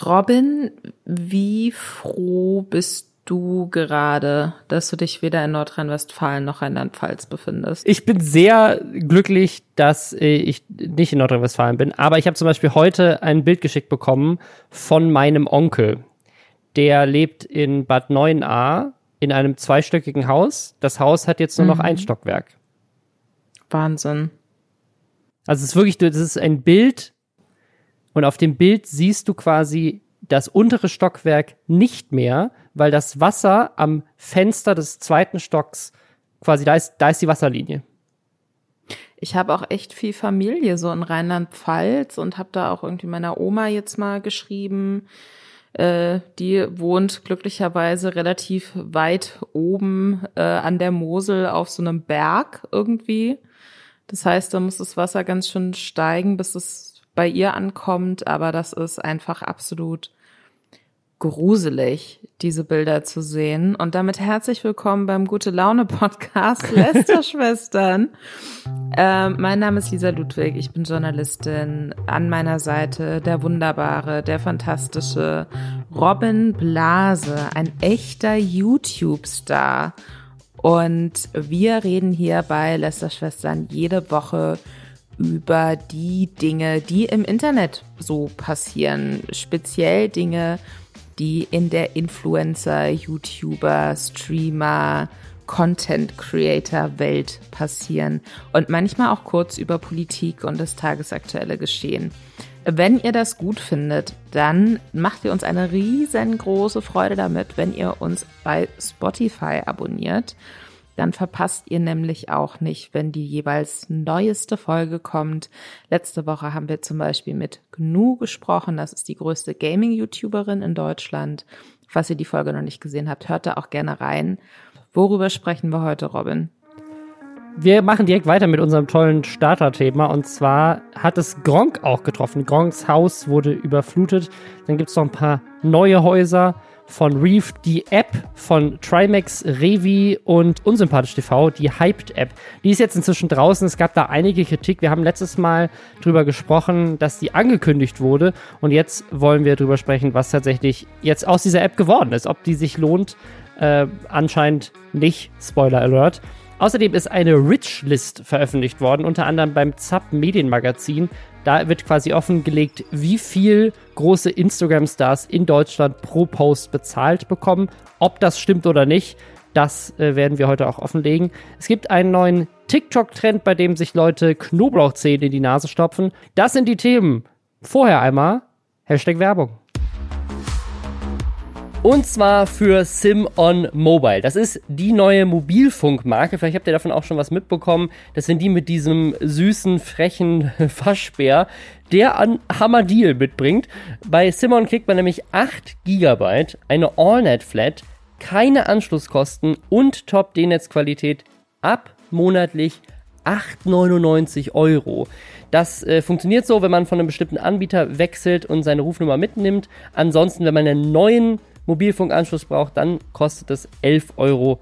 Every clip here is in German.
Robin, wie froh bist du gerade, dass du dich weder in Nordrhein-Westfalen noch Rheinland-Pfalz befindest? Ich bin sehr glücklich, dass äh, ich nicht in Nordrhein-Westfalen bin, aber ich habe zum Beispiel heute ein Bild geschickt bekommen von meinem Onkel. Der lebt in Bad 9a in einem zweistöckigen Haus. Das Haus hat jetzt nur noch mhm. ein Stockwerk. Wahnsinn. Also es ist wirklich, das ist ein Bild und auf dem Bild siehst du quasi das untere Stockwerk nicht mehr, weil das Wasser am Fenster des zweiten Stocks quasi, da ist, da ist die Wasserlinie. Ich habe auch echt viel Familie so in Rheinland-Pfalz und habe da auch irgendwie meiner Oma jetzt mal geschrieben. Äh, die wohnt glücklicherweise relativ weit oben äh, an der Mosel auf so einem Berg irgendwie. Das heißt, da muss das Wasser ganz schön steigen, bis es bei ihr ankommt, aber das ist einfach absolut gruselig, diese Bilder zu sehen. Und damit herzlich willkommen beim Gute Laune Podcast Lästerschwestern. äh, mein Name ist Lisa Ludwig, ich bin Journalistin. An meiner Seite der wunderbare, der fantastische Robin Blase, ein echter YouTube-Star. Und wir reden hier bei Lästerschwestern jede Woche über die Dinge, die im Internet so passieren. Speziell Dinge, die in der Influencer, YouTuber, Streamer, Content Creator Welt passieren und manchmal auch kurz über Politik und das tagesaktuelle Geschehen. Wenn ihr das gut findet, dann macht ihr uns eine riesengroße Freude damit, wenn ihr uns bei Spotify abonniert. Dann verpasst ihr nämlich auch nicht, wenn die jeweils neueste Folge kommt. Letzte Woche haben wir zum Beispiel mit Gnu gesprochen. Das ist die größte Gaming-YouTuberin in Deutschland. Falls ihr die Folge noch nicht gesehen habt, hört da auch gerne rein. Worüber sprechen wir heute, Robin? Wir machen direkt weiter mit unserem tollen Starter-Thema. Und zwar hat es Gronk auch getroffen. Gronks Haus wurde überflutet. Dann gibt es noch ein paar neue Häuser von Reef, die App von Trimax, Revi und Unsympathisch TV, die Hyped App. Die ist jetzt inzwischen draußen. Es gab da einige Kritik. Wir haben letztes Mal drüber gesprochen, dass die angekündigt wurde. Und jetzt wollen wir drüber sprechen, was tatsächlich jetzt aus dieser App geworden ist. Ob die sich lohnt, äh, anscheinend nicht. Spoiler Alert. Außerdem ist eine Rich-List veröffentlicht worden, unter anderem beim ZAP Medienmagazin. Da wird quasi offengelegt, wie viel große Instagram-Stars in Deutschland pro Post bezahlt bekommen. Ob das stimmt oder nicht, das äh, werden wir heute auch offenlegen. Es gibt einen neuen TikTok-Trend, bei dem sich Leute Knoblauchzähne in die Nase stopfen. Das sind die Themen. Vorher einmal Hashtag Werbung. Und zwar für SimOn Mobile. Das ist die neue Mobilfunkmarke. Vielleicht habt ihr davon auch schon was mitbekommen. Das sind die mit diesem süßen, frechen Faschbär, der an Hammerdeal mitbringt. Bei Simon kriegt man nämlich 8 GB, eine AllNet-Flat, keine Anschlusskosten und Top-D-Netz-Qualität ab monatlich 8,99 Euro. Das äh, funktioniert so, wenn man von einem bestimmten Anbieter wechselt und seine Rufnummer mitnimmt. Ansonsten, wenn man einen neuen Mobilfunkanschluss braucht, dann kostet es 11,99 Euro.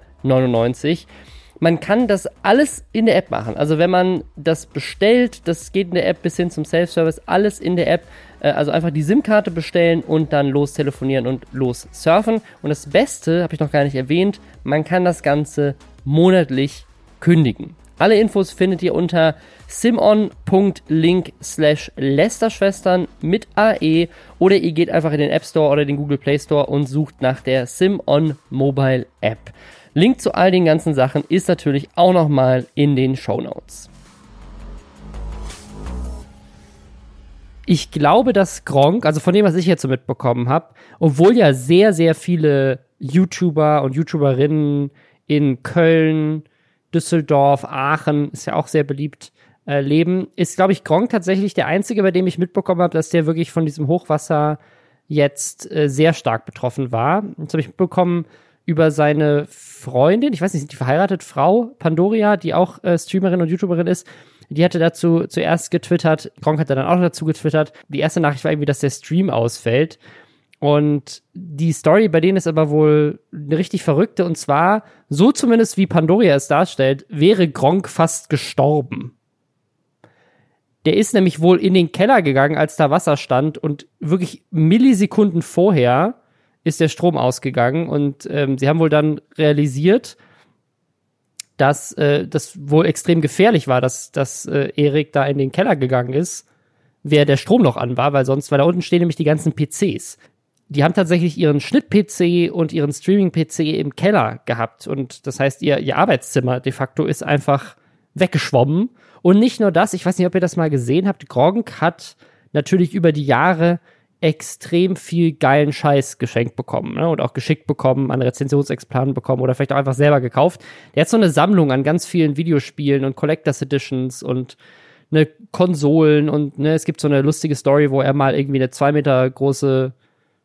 Man kann das alles in der App machen. Also wenn man das bestellt, das geht in der App bis hin zum Self-Service, alles in der App. Äh, also einfach die SIM-Karte bestellen und dann los telefonieren und los surfen. Und das Beste, habe ich noch gar nicht erwähnt, man kann das Ganze monatlich kündigen. Alle Infos findet ihr unter simon.link slash Lästerschwestern mit AE oder ihr geht einfach in den App Store oder den Google Play Store und sucht nach der Simon Mobile App. Link zu all den ganzen Sachen ist natürlich auch nochmal in den Show Notes. Ich glaube, dass Gronk, also von dem, was ich jetzt so mitbekommen habe, obwohl ja sehr, sehr viele YouTuber und YouTuberinnen in Köln, Düsseldorf, Aachen, ist ja auch sehr beliebt, äh, leben, ist, glaube ich, Gronk tatsächlich der einzige, bei dem ich mitbekommen habe, dass der wirklich von diesem Hochwasser jetzt äh, sehr stark betroffen war. Jetzt habe ich mitbekommen über seine Freundin, ich weiß nicht, sind die verheiratet, Frau Pandoria, die auch äh, Streamerin und YouTuberin ist, die hatte dazu zuerst getwittert, Gronk hat dann auch dazu getwittert. Die erste Nachricht war irgendwie, dass der Stream ausfällt. Und die Story bei denen ist aber wohl eine richtig verrückte. Und zwar, so zumindest wie Pandoria es darstellt, wäre Gronk fast gestorben. Der ist nämlich wohl in den Keller gegangen, als da Wasser stand und wirklich Millisekunden vorher ist der Strom ausgegangen und ähm, sie haben wohl dann realisiert, dass äh, das wohl extrem gefährlich war, dass, dass äh, Erik da in den Keller gegangen ist, wer der Strom noch an war, weil sonst, weil da unten stehen nämlich die ganzen PCs. Die haben tatsächlich ihren Schnitt-PC und ihren Streaming-PC im Keller gehabt und das heißt, ihr, ihr Arbeitszimmer de facto ist einfach weggeschwommen. Und nicht nur das, ich weiß nicht, ob ihr das mal gesehen habt, Gronk hat natürlich über die Jahre extrem viel geilen Scheiß geschenkt bekommen ne? und auch geschickt bekommen, an Rezensionsexemplaren bekommen oder vielleicht auch einfach selber gekauft. Der hat so eine Sammlung an ganz vielen Videospielen und Collectors Editions und ne Konsolen und ne, es gibt so eine lustige Story, wo er mal irgendwie eine zwei Meter große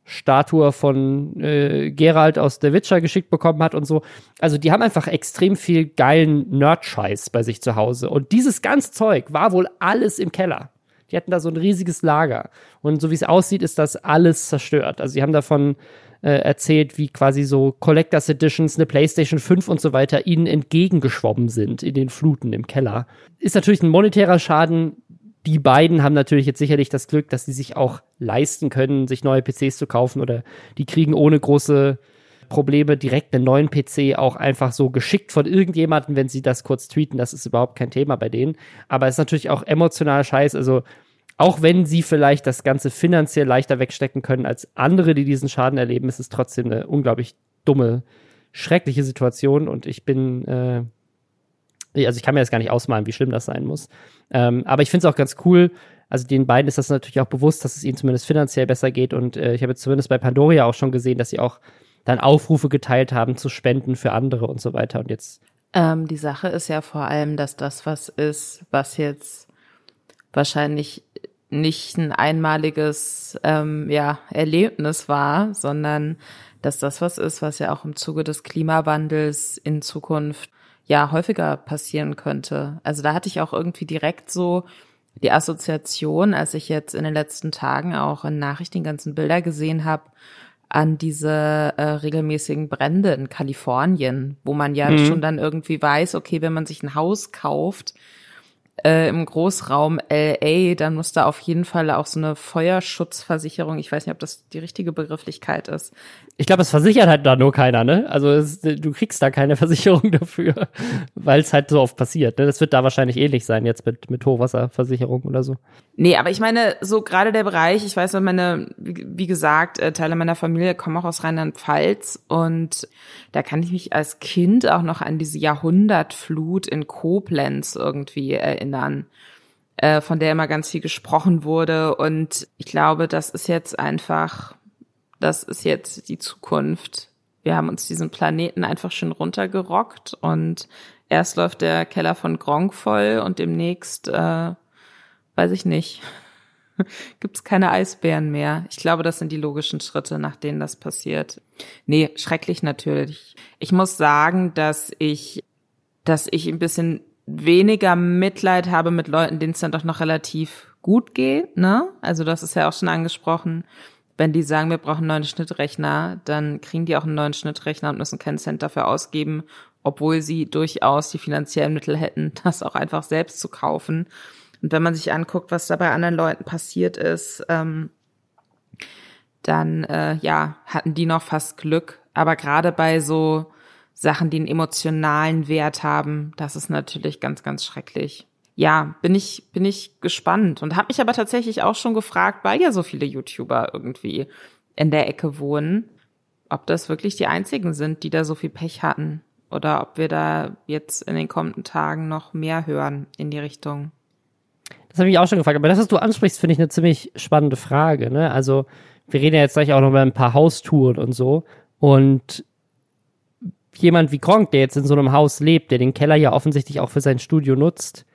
Statue von äh, Geralt aus The Witcher geschickt bekommen hat und so. Also die haben einfach extrem viel geilen Nerd-Scheiß bei sich zu Hause. Und dieses ganze Zeug war wohl alles im Keller. Die hatten da so ein riesiges Lager. Und so wie es aussieht, ist das alles zerstört. Also sie haben davon äh, erzählt, wie quasi so Collectors Editions, eine PlayStation 5 und so weiter ihnen entgegengeschwommen sind in den Fluten im Keller. Ist natürlich ein monetärer Schaden. Die beiden haben natürlich jetzt sicherlich das Glück, dass sie sich auch leisten können, sich neue PCs zu kaufen oder die kriegen ohne große Probleme direkt einen neuen PC auch einfach so geschickt von irgendjemandem, wenn sie das kurz tweeten. Das ist überhaupt kein Thema bei denen. Aber es ist natürlich auch emotional scheiß. Also auch wenn sie vielleicht das Ganze finanziell leichter wegstecken können als andere, die diesen Schaden erleben, ist es trotzdem eine unglaublich dumme, schreckliche Situation. Und ich bin, äh, also ich kann mir das gar nicht ausmalen, wie schlimm das sein muss. Ähm, aber ich finde es auch ganz cool. Also den beiden ist das natürlich auch bewusst, dass es ihnen zumindest finanziell besser geht. Und äh, ich habe zumindest bei Pandoria auch schon gesehen, dass sie auch dann Aufrufe geteilt haben zu Spenden für andere und so weiter. Und jetzt. Ähm, die Sache ist ja vor allem, dass das was ist, was jetzt wahrscheinlich nicht ein einmaliges ähm, ja, Erlebnis war, sondern dass das was ist, was ja auch im Zuge des Klimawandels in Zukunft ja häufiger passieren könnte. Also da hatte ich auch irgendwie direkt so die Assoziation, als ich jetzt in den letzten Tagen auch in Nachrichten ganzen Bilder gesehen habe, an diese äh, regelmäßigen Brände in Kalifornien, wo man ja mhm. schon dann irgendwie weiß, okay, wenn man sich ein Haus kauft äh, im Großraum LA, dann muss da auf jeden Fall auch so eine Feuerschutzversicherung, ich weiß nicht, ob das die richtige Begrifflichkeit ist, ich glaube, es versichert halt da nur keiner, ne? Also es, du kriegst da keine Versicherung dafür, weil es halt so oft passiert. Ne? Das wird da wahrscheinlich ähnlich sein jetzt mit, mit Hochwasserversicherung oder so. Nee, aber ich meine, so gerade der Bereich, ich weiß, meine, wie gesagt, äh, Teile meiner Familie kommen auch aus Rheinland-Pfalz und da kann ich mich als Kind auch noch an diese Jahrhundertflut in Koblenz irgendwie erinnern äh, von der immer ganz viel gesprochen wurde. Und ich glaube, das ist jetzt einfach das ist jetzt die Zukunft. Wir haben uns diesen Planeten einfach schön runtergerockt und erst läuft der Keller von Gronk voll und demnächst, äh, weiß ich nicht, gibt's keine Eisbären mehr. Ich glaube, das sind die logischen Schritte, nach denen das passiert. Nee, schrecklich natürlich. Ich muss sagen, dass ich, dass ich ein bisschen weniger Mitleid habe mit Leuten, denen es dann doch noch relativ gut geht, ne? Also das ist ja auch schon angesprochen wenn die sagen, wir brauchen einen neuen Schnittrechner, dann kriegen die auch einen neuen Schnittrechner und müssen keinen Cent dafür ausgeben, obwohl sie durchaus die finanziellen Mittel hätten, das auch einfach selbst zu kaufen. Und wenn man sich anguckt, was da bei anderen Leuten passiert ist, ähm, dann äh, ja, hatten die noch fast Glück. Aber gerade bei so Sachen, die einen emotionalen Wert haben, das ist natürlich ganz, ganz schrecklich ja, bin ich, bin ich gespannt und habe mich aber tatsächlich auch schon gefragt, weil ja so viele YouTuber irgendwie in der Ecke wohnen, ob das wirklich die einzigen sind, die da so viel Pech hatten oder ob wir da jetzt in den kommenden Tagen noch mehr hören in die Richtung. Das habe ich auch schon gefragt, aber das, was du ansprichst, finde ich eine ziemlich spannende Frage. Ne? Also wir reden ja jetzt gleich auch noch über ein paar Haustouren und so und jemand wie Gronk, der jetzt in so einem Haus lebt, der den Keller ja offensichtlich auch für sein Studio nutzt,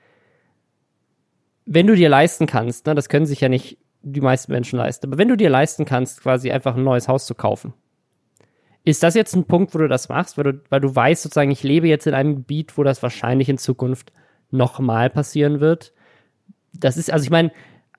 wenn du dir leisten kannst, ne, das können sich ja nicht die meisten Menschen leisten, aber wenn du dir leisten kannst, quasi einfach ein neues Haus zu kaufen, ist das jetzt ein Punkt, wo du das machst, weil du, weil du weißt sozusagen, ich lebe jetzt in einem Gebiet, wo das wahrscheinlich in Zukunft nochmal passieren wird? Das ist, also ich meine,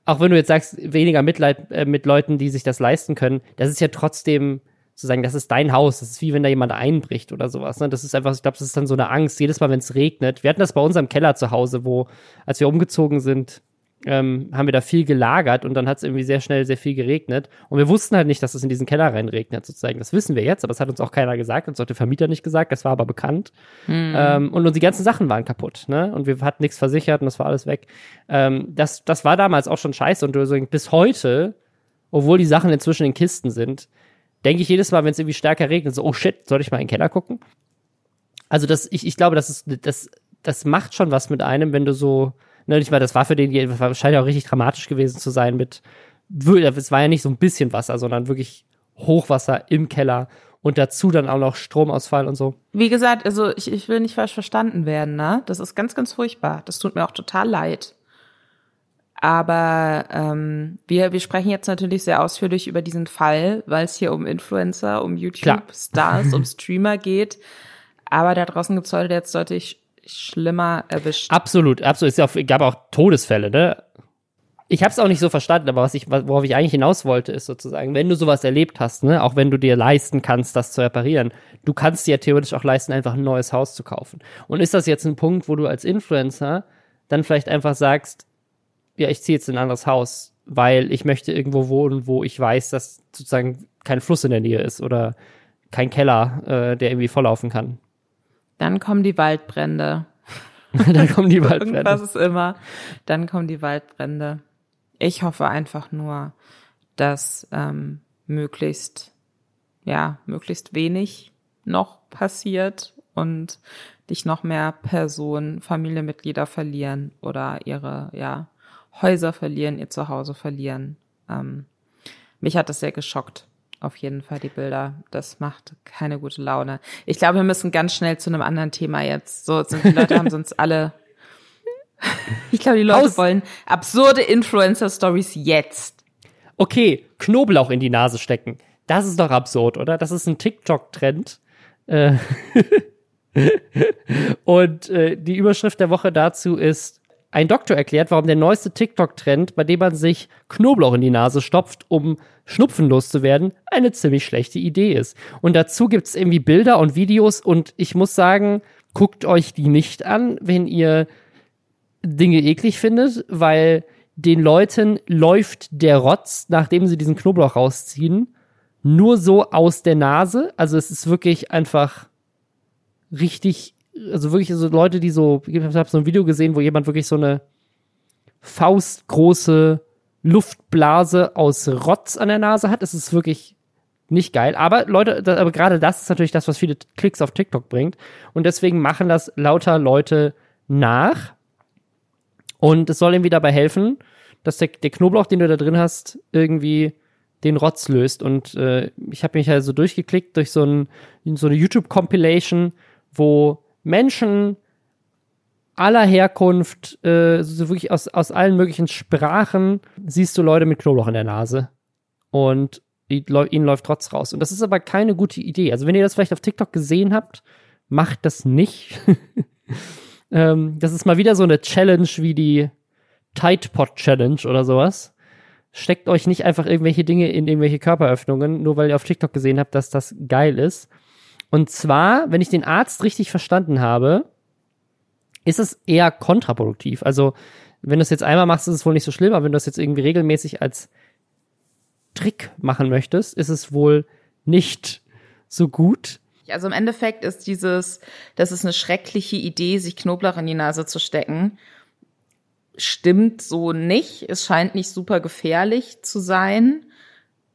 auch wenn du jetzt sagst, weniger Mitleid äh, mit Leuten, die sich das leisten können, das ist ja trotzdem sozusagen, das ist dein Haus. Das ist wie wenn da jemand einbricht oder sowas. Ne? Das ist einfach, ich glaube, das ist dann so eine Angst. Jedes Mal, wenn es regnet. Wir hatten das bei unserem Keller zu Hause, wo, als wir umgezogen sind, ähm, haben wir da viel gelagert und dann hat es irgendwie sehr schnell sehr viel geregnet. Und wir wussten halt nicht, dass es in diesen Keller reinregnet, sozusagen. Das wissen wir jetzt, aber das hat uns auch keiner gesagt, uns hat der Vermieter nicht gesagt, das war aber bekannt. Mhm. Ähm, und, die ganzen Sachen waren kaputt, ne? Und wir hatten nichts versichert und das war alles weg. Ähm, das, das war damals auch schon scheiße und so, bis heute, obwohl die Sachen inzwischen in Kisten sind, denke ich jedes Mal, wenn es irgendwie stärker regnet, so, oh shit, soll ich mal in den Keller gucken? Also das, ich, ich glaube, das ist, das, das macht schon was mit einem, wenn du so, ne, ich meine, das war für den, das scheint ja auch richtig dramatisch gewesen zu sein mit, es war ja nicht so ein bisschen Wasser, sondern wirklich Hochwasser im Keller und dazu dann auch noch Stromausfall und so. Wie gesagt, also ich, ich will nicht falsch verstanden werden, ne? Das ist ganz, ganz furchtbar. Das tut mir auch total leid. Aber ähm, wir, wir sprechen jetzt natürlich sehr ausführlich über diesen Fall, weil es hier um Influencer, um YouTube-Stars, um Streamer geht. Aber da draußen gibt es Leute, jetzt sollte ich schlimmer erwischt. Absolut, absolut. Es gab auch Todesfälle, ne? Ich habe es auch nicht so verstanden, aber was ich, worauf ich eigentlich hinaus wollte, ist sozusagen, wenn du sowas erlebt hast, ne, auch wenn du dir leisten kannst, das zu reparieren, du kannst dir ja theoretisch auch leisten, einfach ein neues Haus zu kaufen. Und ist das jetzt ein Punkt, wo du als Influencer dann vielleicht einfach sagst, ja, ich ziehe jetzt in ein anderes Haus, weil ich möchte irgendwo wohnen, wo ich weiß, dass sozusagen kein Fluss in der Nähe ist oder kein Keller, äh, der irgendwie volllaufen kann. Dann kommen die Waldbrände. dann kommen die Waldbrände. Irgendwas ist immer. Dann kommen die Waldbrände. Ich hoffe einfach nur, dass ähm, möglichst, ja, möglichst wenig noch passiert und dich noch mehr Personen, Familienmitglieder verlieren oder ihre, ja, Häuser verlieren, ihr Zuhause verlieren. Ähm, mich hat das sehr geschockt auf jeden Fall die Bilder. Das macht keine gute Laune. Ich glaube, wir müssen ganz schnell zu einem anderen Thema jetzt. So, sind die Leute haben sonst alle. Ich glaube, die Leute Aus wollen absurde Influencer-Stories jetzt. Okay, Knoblauch in die Nase stecken. Das ist doch absurd, oder? Das ist ein TikTok-Trend. Äh Und äh, die Überschrift der Woche dazu ist ein Doktor erklärt, warum der neueste TikTok-Trend, bei dem man sich Knoblauch in die Nase stopft, um Schnupfen loszuwerden, eine ziemlich schlechte Idee ist. Und dazu gibt's irgendwie Bilder und Videos und ich muss sagen, guckt euch die nicht an, wenn ihr Dinge eklig findet, weil den Leuten läuft der Rotz, nachdem sie diesen Knoblauch rausziehen, nur so aus der Nase. Also es ist wirklich einfach richtig also wirklich so Leute, die so, ich habe so ein Video gesehen, wo jemand wirklich so eine faustgroße Luftblase aus Rotz an der Nase hat. Es ist wirklich nicht geil. Aber Leute, das, aber gerade das ist natürlich das, was viele Klicks auf TikTok bringt. Und deswegen machen das lauter Leute nach. Und es soll irgendwie dabei helfen, dass der, der Knoblauch, den du da drin hast, irgendwie den Rotz löst. Und äh, ich habe mich halt so durchgeklickt durch so, ein, so eine YouTube-Compilation, wo Menschen aller Herkunft, äh, so wirklich aus, aus allen möglichen Sprachen, siehst du Leute mit Knoblauch in der Nase. Und ihnen läuft trotz raus. Und das ist aber keine gute Idee. Also wenn ihr das vielleicht auf TikTok gesehen habt, macht das nicht. ähm, das ist mal wieder so eine Challenge wie die Tide Pod Challenge oder sowas. Steckt euch nicht einfach irgendwelche Dinge in irgendwelche Körperöffnungen, nur weil ihr auf TikTok gesehen habt, dass das geil ist. Und zwar, wenn ich den Arzt richtig verstanden habe, ist es eher kontraproduktiv. Also, wenn du es jetzt einmal machst, ist es wohl nicht so schlimm, aber wenn du das jetzt irgendwie regelmäßig als Trick machen möchtest, ist es wohl nicht so gut. Also im Endeffekt ist dieses, das ist eine schreckliche Idee, sich Knoblauch in die Nase zu stecken. Stimmt so nicht. Es scheint nicht super gefährlich zu sein.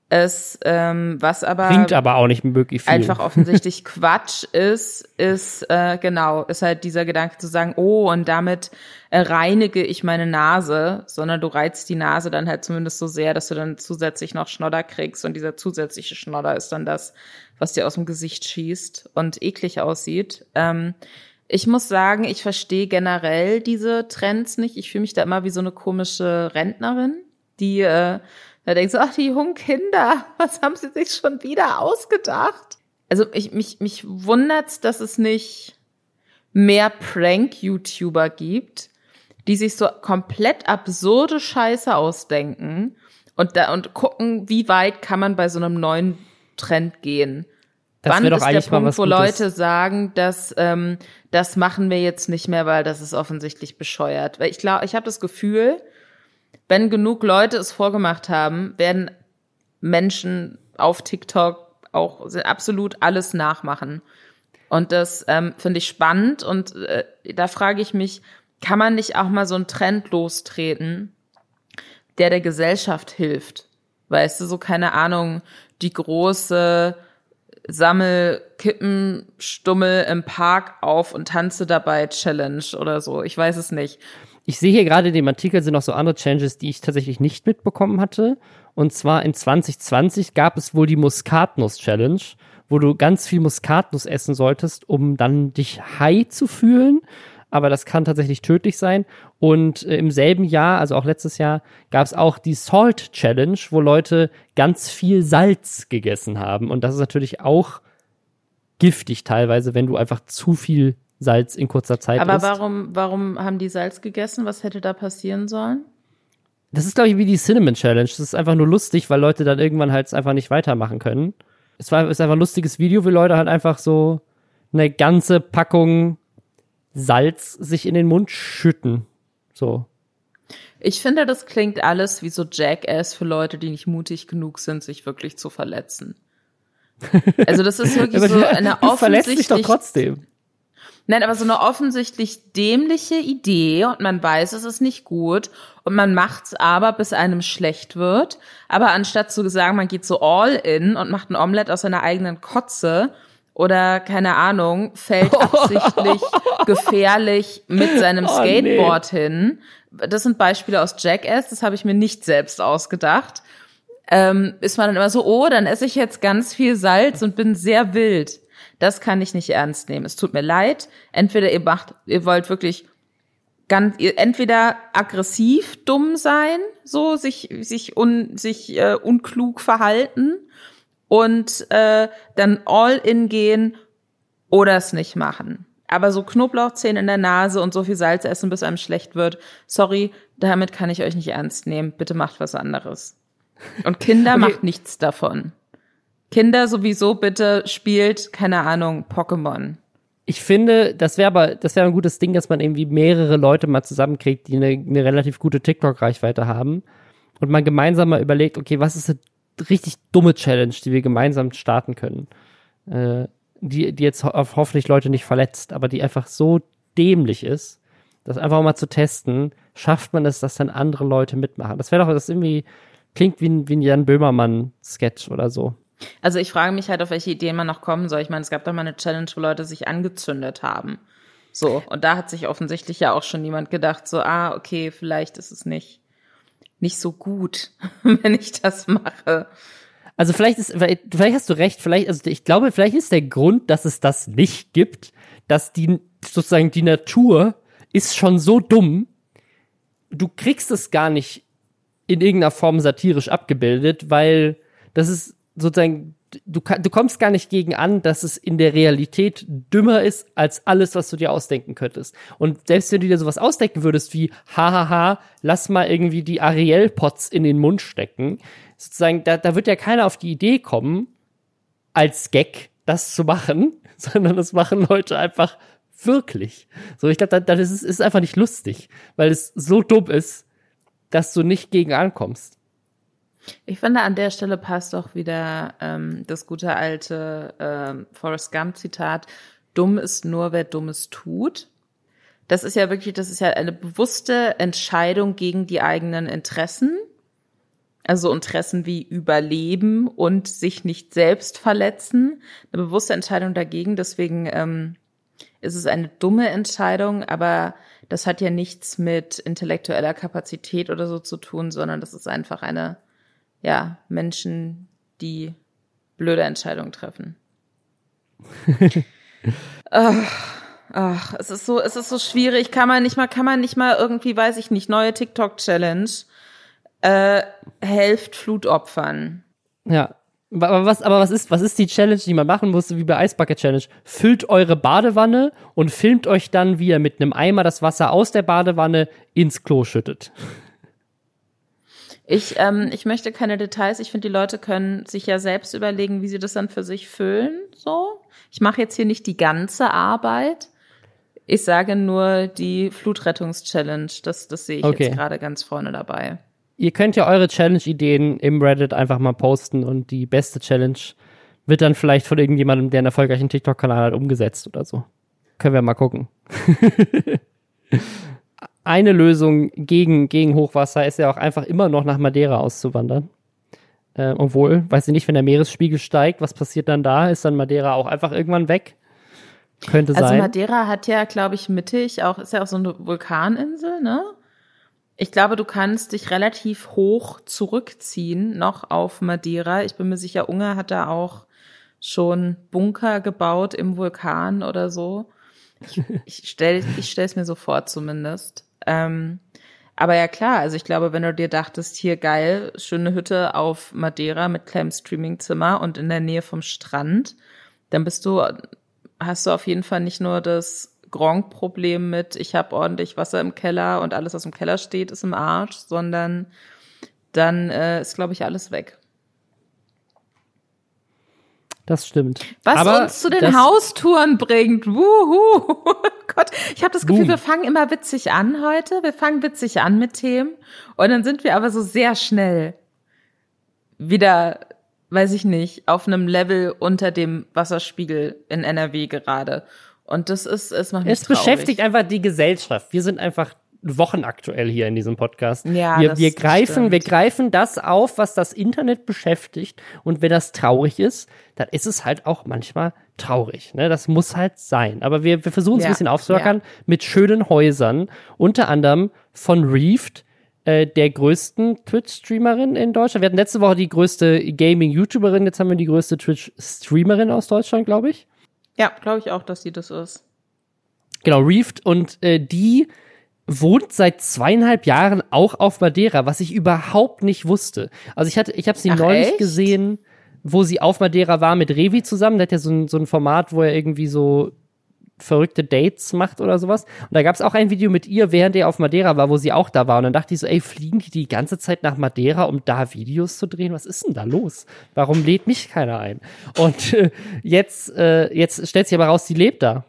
Es, ähm, was aber bringt aber auch nicht wirklich viel. Einfach offensichtlich Quatsch ist, ist äh, genau, ist halt dieser Gedanke zu sagen, oh, und damit äh, reinige ich meine Nase, sondern du reizt die Nase dann halt zumindest so sehr, dass du dann zusätzlich noch Schnodder kriegst und dieser zusätzliche Schnodder ist dann das, was dir aus dem Gesicht schießt und eklig aussieht. Ähm, ich muss sagen, ich verstehe generell diese Trends nicht. Ich fühle mich da immer wie so eine komische Rentnerin, die äh, da denkst du, ach, die jungen Kinder, was haben sie sich schon wieder ausgedacht? Also ich, mich, mich wundert's, dass es nicht mehr Prank-YouTuber gibt, die sich so komplett absurde Scheiße ausdenken und da und gucken, wie weit kann man bei so einem neuen Trend gehen. Das Wann ist der Punkt, wo Leute sagen, dass ähm, das machen wir jetzt nicht mehr, weil das ist offensichtlich bescheuert? Weil ich glaube, ich habe das Gefühl, wenn genug Leute es vorgemacht haben, werden Menschen auf TikTok auch absolut alles nachmachen. Und das ähm, finde ich spannend und äh, da frage ich mich, kann man nicht auch mal so einen Trend lostreten, der der Gesellschaft hilft? Weißt du, so keine Ahnung, die große Sammel Kippenstummel im Park auf und tanze dabei Challenge oder so. Ich weiß es nicht. Ich sehe hier gerade in dem Artikel sind noch so andere Changes, die ich tatsächlich nicht mitbekommen hatte. Und zwar in 2020 gab es wohl die Muskatnuss-Challenge, wo du ganz viel Muskatnuss essen solltest, um dann dich high zu fühlen. Aber das kann tatsächlich tödlich sein. Und äh, im selben Jahr, also auch letztes Jahr, gab es auch die Salt Challenge, wo Leute ganz viel Salz gegessen haben. Und das ist natürlich auch giftig teilweise, wenn du einfach zu viel Salz in kurzer Zeit Aber isst. warum, warum haben die Salz gegessen? Was hätte da passieren sollen? Das ist, glaube ich, wie die Cinnamon Challenge. Das ist einfach nur lustig, weil Leute dann irgendwann halt einfach nicht weitermachen können. Es war ist einfach ein lustiges Video, wie Leute halt einfach so eine ganze Packung Salz sich in den Mund schütten. So. Ich finde, das klingt alles wie so Jackass für Leute, die nicht mutig genug sind, sich wirklich zu verletzen. Also das ist wirklich so eine du verletzt dich doch offensichtlich trotzdem. Nein, aber so eine offensichtlich dämliche Idee und man weiß, es ist nicht gut und man macht's aber, bis einem schlecht wird. Aber anstatt zu sagen, man geht so all in und macht ein Omelett aus seiner eigenen Kotze oder keine Ahnung, fällt absichtlich gefährlich mit seinem Oh, nee. Skateboard hin. Das sind Beispiele aus Jackass, das habe ich mir nicht selbst ausgedacht. Ähm, ist man dann immer so, oh, dann esse ich jetzt ganz viel Salz und bin sehr wild. Das kann ich nicht ernst nehmen. Es tut mir leid. Entweder ihr macht, ihr wollt wirklich ganz, ihr entweder aggressiv dumm sein, so sich sich un, sich äh, unklug verhalten und äh, dann all in gehen oder es nicht machen. Aber so Knoblauchzehen in der Nase und so viel Salz essen, bis einem schlecht wird, sorry, damit kann ich euch nicht ernst nehmen. Bitte macht was anderes. Und Kinder Okay. macht nichts davon. Kinder sowieso bitte spielt, keine Ahnung, Pokémon. Ich finde, das wäre aber, das wäre ein gutes Ding, dass man irgendwie mehrere Leute mal zusammenkriegt, die eine, eine relativ gute TikTok-Reichweite haben und man gemeinsam mal überlegt, okay, was ist eine richtig dumme Challenge, die wir gemeinsam starten können, äh, die, die jetzt ho hoffentlich Leute nicht verletzt, aber die einfach so dämlich ist, das einfach mal zu testen, schafft man es, dass dann andere Leute mitmachen. Das wäre doch, das irgendwie klingt wie ein, wie ein Jan Böhmermann-Sketch oder so. Also ich frage mich halt, auf welche Ideen man noch kommen soll. Ich meine, es gab doch mal eine Challenge, wo Leute sich angezündet haben. So, und da hat sich offensichtlich ja auch schon niemand gedacht, so, ah, okay, vielleicht ist es nicht, nicht so gut, wenn ich das mache. Also vielleicht ist, vielleicht hast du recht, vielleicht, also ich glaube, vielleicht ist der Grund, dass es das nicht gibt, dass die, sozusagen die Natur ist schon so dumm, du kriegst es gar nicht in irgendeiner Form satirisch abgebildet, weil das ist sozusagen, du, du kommst gar nicht gegen an, dass es in der Realität dümmer ist als alles, was du dir ausdenken könntest. Und selbst wenn du dir sowas ausdenken würdest wie, hahaha, lass mal irgendwie die Ariel-Pots in den Mund stecken, sozusagen, da, da wird ja keiner auf die Idee kommen, als Gag das zu machen, sondern das machen Leute einfach wirklich. So, ich glaube, das ist, ist einfach nicht lustig, weil es so dumm ist, dass du nicht gegen ankommst. Ich finde, an der Stelle passt auch wieder ähm, das gute alte ähm, Forrest Gump-Zitat, dumm ist nur, wer Dummes tut. Das ist ja wirklich, das ist ja eine bewusste Entscheidung gegen die eigenen Interessen. Also Interessen wie Überleben und sich nicht selbst verletzen. Eine bewusste Entscheidung dagegen. Deswegen ähm, ist es eine dumme Entscheidung, aber das hat ja nichts mit intellektueller Kapazität oder so zu tun, sondern das ist einfach eine, ja, Menschen, die blöde Entscheidungen treffen. ach, ach, es ist so, es ist so schwierig. Kann man nicht mal, kann man nicht mal irgendwie, weiß ich nicht, neue TikTok-Challenge, äh, helft Flutopfern. Ja. Aber was, aber was ist, was ist die Challenge, die man machen muss, wie bei Eisbucket Challenge? Füllt eure Badewanne und filmt euch dann, wie ihr mit einem Eimer das Wasser aus der Badewanne ins Klo schüttet. Ich, ähm, ich möchte keine Details. Ich finde, die Leute können sich ja selbst überlegen, wie sie das dann für sich füllen. So. Ich mache jetzt hier nicht die ganze Arbeit. Ich sage nur die Flutrettungs-Challenge. Das, das sehe ich Okay. jetzt gerade ganz vorne dabei. ihr könnt ja eure Challenge-Ideen im Reddit einfach mal posten und die beste Challenge wird dann vielleicht von irgendjemandem, der einen erfolgreichen TikTok-Kanal hat, umgesetzt oder so. Können wir mal gucken. Eine Lösung gegen, gegen Hochwasser ist ja auch einfach immer noch nach Madeira auszuwandern. Äh, obwohl, weiß ich nicht, wenn der Meeresspiegel steigt, was passiert dann da? Ist dann Madeira auch einfach irgendwann weg? Könnte also sein. Also Madeira hat ja, glaube ich, mittig auch, ist ja auch so eine Vulkaninsel, ne? Ich glaube, du kannst dich relativ hoch zurückziehen, noch auf Madeira. Ich bin mir sicher, Ungar hat da auch schon Bunker gebaut im Vulkan oder so. Ich, ich stelle ich stell's mir so vor zumindest. Ähm, aber ja klar, also ich glaube, wenn du dir dachtest, hier geil, schöne Hütte auf Madeira mit kleinem Streamingzimmer und in der Nähe vom Strand, dann bist du, hast du auf jeden Fall nicht nur das Gronk-Problem mit, ich habe ordentlich Wasser im Keller und alles, was im Keller steht, ist im Arsch, sondern dann äh, ist, glaube ich, alles weg. Das stimmt. Was Aber uns zu den Haustouren bringt. Wuhu. Gott, ich habe das Gefühl, Boom. wir fangen immer witzig an heute. Wir fangen witzig an mit Themen und dann sind wir aber so sehr schnell wieder, weiß ich nicht, auf einem Level unter dem Wasserspiegel in NRW gerade. Und das ist, es macht mich Es traurig. beschäftigt einfach die Gesellschaft. Wir sind einfach wochenaktuell hier in diesem Podcast. Ja, wir, wir greifen, stimmt. wir greifen das auf, was das Internet beschäftigt. Und wenn das traurig ist, dann ist es halt auch manchmal traurig. Ne? Das muss halt sein. Aber wir, wir versuchen es ja, ein bisschen aufzulockern ja. mit schönen Häusern, unter anderem von Reefed, äh, der größten Twitch-Streamerin in Deutschland. Wir hatten letzte Woche die größte Gaming-YouTuberin, jetzt haben wir die größte Twitch-Streamerin aus Deutschland, glaube ich. Ja, glaube ich auch, dass sie das ist. Genau, Reefed und äh, die wohnt seit zweieinhalb Jahren auch auf Madeira, was ich überhaupt nicht wusste. Also ich hatte, ich habe sie Ach, neulich echt? gesehen, wo sie auf Madeira war mit Revi zusammen. Der hat ja so ein, so ein Format, wo er irgendwie so verrückte Dates macht oder sowas. Und da gab es auch ein Video mit ihr, während er auf Madeira war, wo sie auch da war. Und dann dachte ich so, ey, fliegen die die ganze Zeit nach Madeira, um da Videos zu drehen? Was ist denn da los? Warum lädt mich keiner ein? Und äh, jetzt, äh, jetzt stellt sich aber raus, sie lebt da.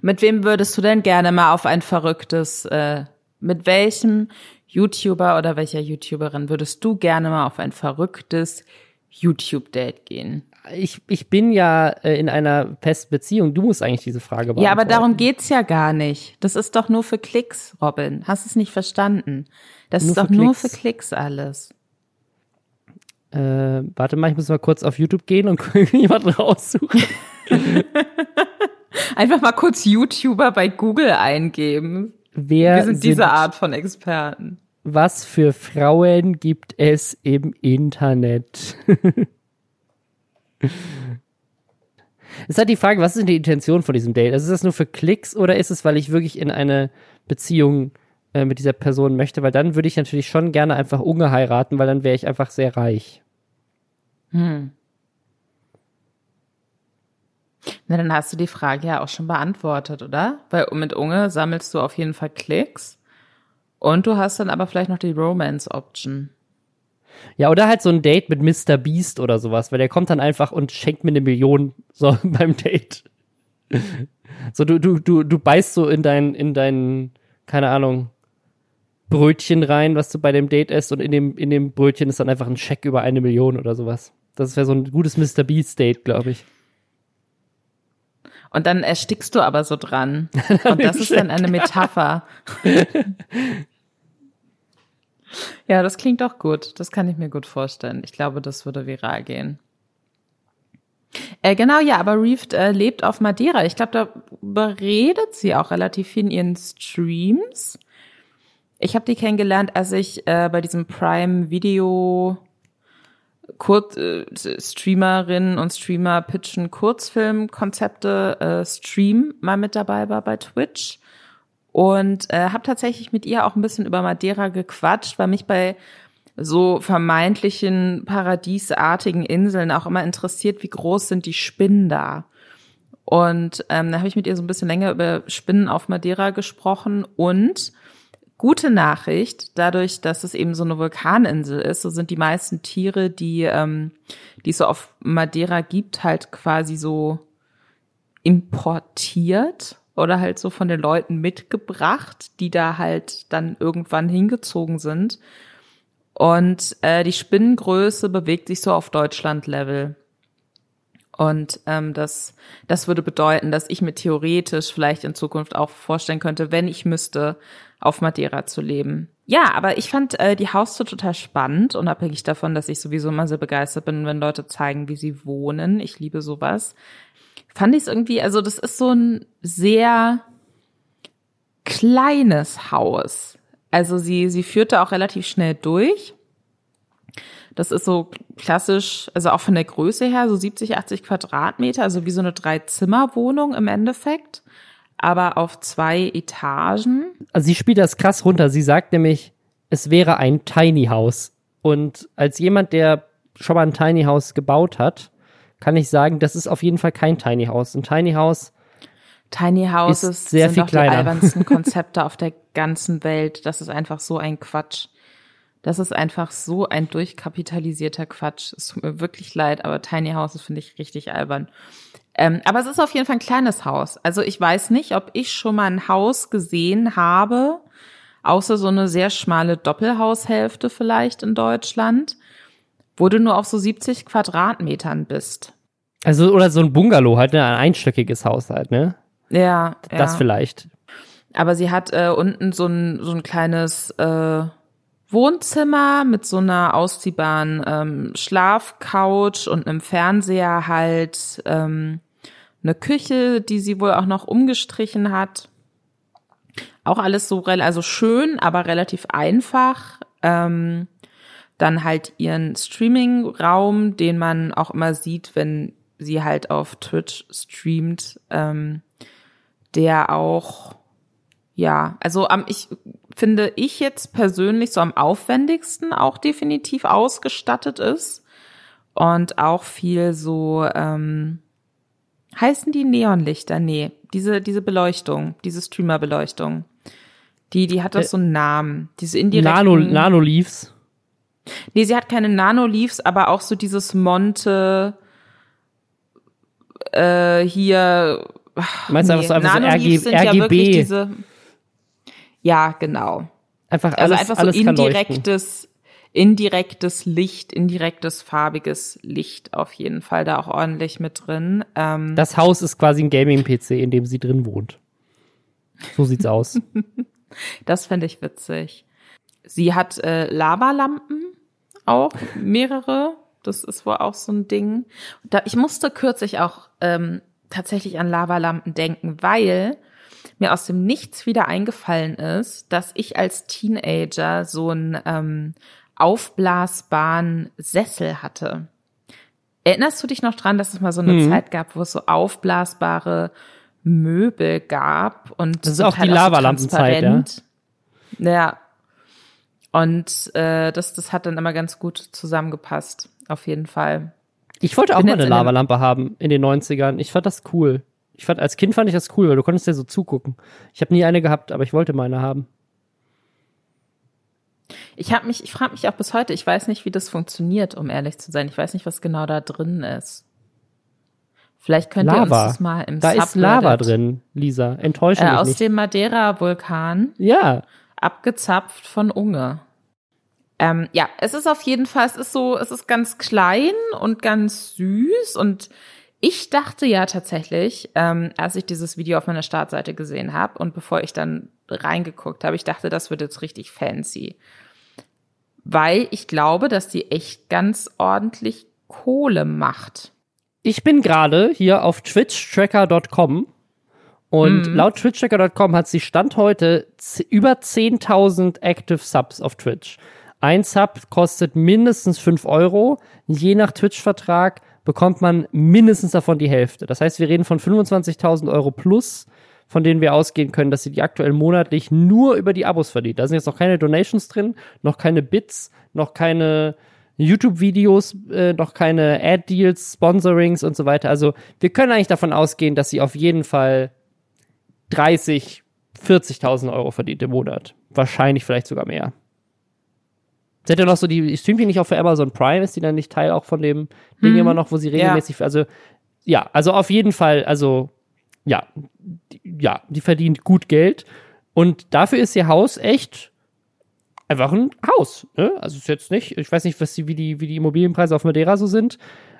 Mit wem würdest du denn gerne mal auf ein verrücktes, äh, mit welchem YouTuber oder welcher YouTuberin würdest du gerne mal auf ein verrücktes YouTube-Date gehen? ich, ich bin ja äh, in einer festen Beziehung. Du musst eigentlich diese Frage beantworten. Ja, aber darum geht's ja gar nicht. Das ist doch nur für Klicks, Robin. Hast es nicht verstanden? Das nur ist doch nur für Klicks alles. Äh, warte mal, ich muss mal kurz auf YouTube gehen und jemanden raussuchen. Einfach mal kurz YouTuber bei Google eingeben. Wer Wir sind diese sind, Art von Experten. Was für Frauen gibt es im Internet? Es ist halt die Frage, was ist denn die Intention von diesem Date? Also ist das nur für Klicks oder ist es, weil ich wirklich in eine Beziehung äh, mit dieser Person möchte? Weil dann würde ich natürlich schon gerne einfach Unge heiraten, weil dann wäre ich einfach sehr reich. Hm. Na, dann hast du die Frage ja auch schon beantwortet, oder? Weil mit Unge sammelst du auf jeden Fall Klicks und du hast dann aber vielleicht noch die Romance-Option. Ja, oder halt so ein Date mit Mr. Beast oder sowas, weil der kommt dann einfach und schenkt mir eine Million so beim Date. So, du, du, du, du beißt so in dein, in dein, keine Ahnung, Brötchen rein, was du bei dem Date isst, und in dem, in dem Brötchen ist dann einfach ein Scheck über eine Million oder sowas. Das wäre so ein gutes Mr. Beast Date, glaube ich. Und dann erstickst du aber so dran. Und das ist dann eine Metapher. Ja, das klingt doch gut. Das kann ich mir gut vorstellen. Ich glaube, das würde viral gehen. Äh, genau, ja, aber Reefed äh, lebt auf Madeira. Ich glaube, da beredet sie auch relativ viel in ihren Streams. Ich habe die kennengelernt, als ich äh, bei diesem Prime Video Kurz, äh, Streamerinnen und Streamer pitchen Kurzfilmkonzepte äh, Stream mal mit dabei war bei Twitch und äh, habe tatsächlich mit ihr auch ein bisschen über Madeira gequatscht, weil mich bei so vermeintlichen paradiesartigen Inseln auch immer interessiert, wie groß sind die Spinnen da. Und ähm, da habe ich mit ihr so ein bisschen länger über Spinnen auf Madeira gesprochen und gute Nachricht, dadurch, dass es eben so eine Vulkaninsel ist, so sind die meisten Tiere, die, ähm, die es so auf Madeira gibt, halt quasi so importiert oder halt so von den Leuten mitgebracht, die da halt dann irgendwann hingezogen sind. Und äh, die Spinnengröße bewegt sich so auf Deutschland-Level. Und ähm, das, das würde bedeuten, dass ich mir theoretisch vielleicht in Zukunft auch vorstellen könnte, wenn ich müsste, auf Madeira zu leben. Ja, aber ich fand äh, die Haustour total spannend, unabhängig davon, dass ich sowieso immer sehr begeistert bin, wenn Leute zeigen, wie sie wohnen. Ich liebe sowas. Fand ich es irgendwie, also das ist so ein sehr kleines Haus. Also sie, sie führte auch relativ schnell durch. Das ist so klassisch, also auch von der Größe her, so 70, 80 Quadratmeter, also wie so eine Drei-Zimmer-Wohnung im Endeffekt, aber auf zwei Etagen. Also sie spielt das krass runter. Sie sagt nämlich, es wäre ein Tiny House. Und als jemand, der schon mal ein Tiny House gebaut hat, kann ich sagen, das ist auf jeden Fall kein Tiny House. Ein Tiny House Tiny Houses ist sehr sind viel doch kleiner. die albernsten Konzepte auf der ganzen Welt. Das ist einfach so ein Quatsch. Das ist einfach so ein durchkapitalisierter Quatsch. Es tut mir wirklich leid, aber Tiny Houses finde ich richtig albern. Ähm, aber es ist auf jeden Fall ein kleines Haus. Also ich weiß nicht, ob ich schon mal ein Haus gesehen habe, außer so eine sehr schmale Doppelhaushälfte vielleicht in Deutschland, wo du nur auf so 70 Quadratmetern bist. Also, oder so ein Bungalow, halt, ne? ein einstöckiges Haus halt, ne? Ja, Das ja. vielleicht. Aber sie hat äh, unten so ein, so ein kleines äh, Wohnzimmer mit so einer ausziehbaren ähm, Schlafcouch und einem Fernseher halt, ähm, eine Küche, die sie wohl auch noch umgestrichen hat. Auch alles so, also schön, aber relativ einfach. Ähm, dann halt ihren Streaming-Raum, den man auch immer sieht, wenn sie halt auf Twitch streamt, ähm, der auch ja, also am ich finde ich jetzt persönlich so am aufwendigsten auch definitiv ausgestattet ist und auch viel so ähm, heißen die Neonlichter? Nee, diese diese Beleuchtung, diese Streamer-Beleuchtung. Die die hat doch so einen Namen, diese indirekten Nano, Nano-Leaves. Nee, sie hat keine Nano-Leaves, aber auch so dieses Monte äh, hier Meinst du einfach so, einfach so Nano-Leaves RG, sind ja wirklich RGB? diese Ja, genau. einfach Also alles, einfach so indirektes, indirektes Licht, indirektes farbiges Licht auf jeden Fall da auch ordentlich mit drin. Ähm, Das Haus ist quasi ein Gaming-PC, in dem sie drin wohnt. So sieht's aus. das fände ich witzig. Sie hat äh, Lavalampen auch, mehrere. Das ist wohl auch so ein Ding. Da, ich musste kürzlich auch ähm, tatsächlich an Lavalampen denken, weil mir aus dem Nichts wieder eingefallen ist, dass ich als Teenager so einen ähm, aufblasbaren Sessel hatte. Erinnerst du dich noch dran, dass es mal so eine Mhm. Zeit gab, wo es so aufblasbare Möbel gab und Das ist auch die Lavalampenzeit, ja. Ja. Und äh, das, das hat dann immer ganz gut zusammengepasst, auf jeden Fall. Ich wollte auch mal eine Lavalampe haben in den 90ern. Ich fand das cool. Ich fand, als Kind fand ich das cool, weil du konntest ja so zugucken. Ich habe nie eine gehabt, aber ich wollte mal eine haben. Ich habe mich, ich frage mich auch bis heute, ich weiß nicht, wie das funktioniert, um ehrlich zu sein. Ich weiß nicht, was genau da drin ist. Vielleicht könnt ihr uns Lava. das mal im Da ist Lava drin, Lisa. Enttäusche Äh, mich aus nicht. dem Madeira-Vulkan, Ja, abgezapft von Unge. Ähm, ja, es ist auf jeden Fall, es ist so, es ist ganz klein und ganz süß und ich dachte ja tatsächlich, ähm, als ich dieses Video auf meiner Startseite gesehen habe und bevor ich dann reingeguckt habe, ich dachte, das wird jetzt richtig fancy. Weil ich glaube, dass die echt ganz ordentlich Kohle macht. ich bin gerade hier auf twitchtracker.com und Mhm. laut twitchtracker.com hat sie Stand heute über 10.000 Active Subs auf Twitch. Ein Sub kostet mindestens 5 Euro. Je nach Twitch-Vertrag bekommt man mindestens davon die Hälfte. Das heißt, wir reden von 25.000 Euro plus, von denen wir ausgehen können, dass sie die aktuell monatlich nur über die Abos verdient. Da sind jetzt noch keine Donations drin, noch keine Bits, noch keine YouTube-Videos, äh, noch keine Ad-Deals, Sponsorings und so weiter. Also wir können eigentlich davon ausgehen, dass sie auf jeden Fall 30, 40.000 Euro verdient im Monat. Wahrscheinlich vielleicht sogar mehr. Hat ja noch so die, streamt die nicht auch für Amazon Prime? Ist die dann nicht Teil auch von dem Ding immer noch, wo sie regelmäßig, also ja, also auf jeden Fall, also ja, die, ja, die verdient gut Geld und dafür ist ihr Haus echt einfach ein Haus. Ne? Also ist jetzt nicht, ich weiß nicht, was die, wie, die, wie die Immobilienpreise auf Madeira so sind,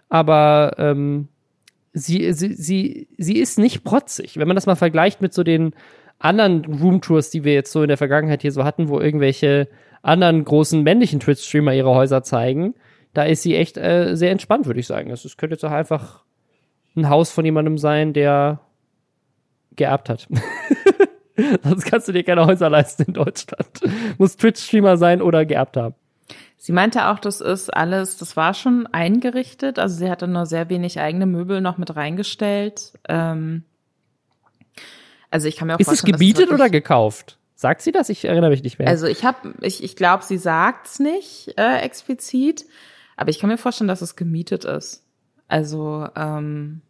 aber ähm, sie, sie, sie, sie ist nicht protzig. Wenn man das mal vergleicht mit so den anderen Roomtours, die wir jetzt so in der Vergangenheit hier so hatten, wo irgendwelche anderen großen männlichen Twitch-Streamer ihre Häuser zeigen, da ist sie echt äh, sehr entspannt, würde ich sagen. Das, das könnte jetzt auch einfach ein Haus von jemandem sein, der geerbt hat. Sonst kannst du dir keine Häuser leisten in Deutschland. Muss Twitch-Streamer sein oder geerbt haben. Sie meinte auch, das ist alles, das war schon eingerichtet. Also sie hatte nur sehr wenig eigene Möbel noch mit reingestellt. Ähm, also ich kann mir auch ist es gebietet oder gekauft? Sagt sie das? Ich erinnere mich nicht mehr. Also ich habe, ich, ich glaube, sie sagt's nicht äh, explizit, aber ich kann mir vorstellen, dass es gemietet ist. Also ähm,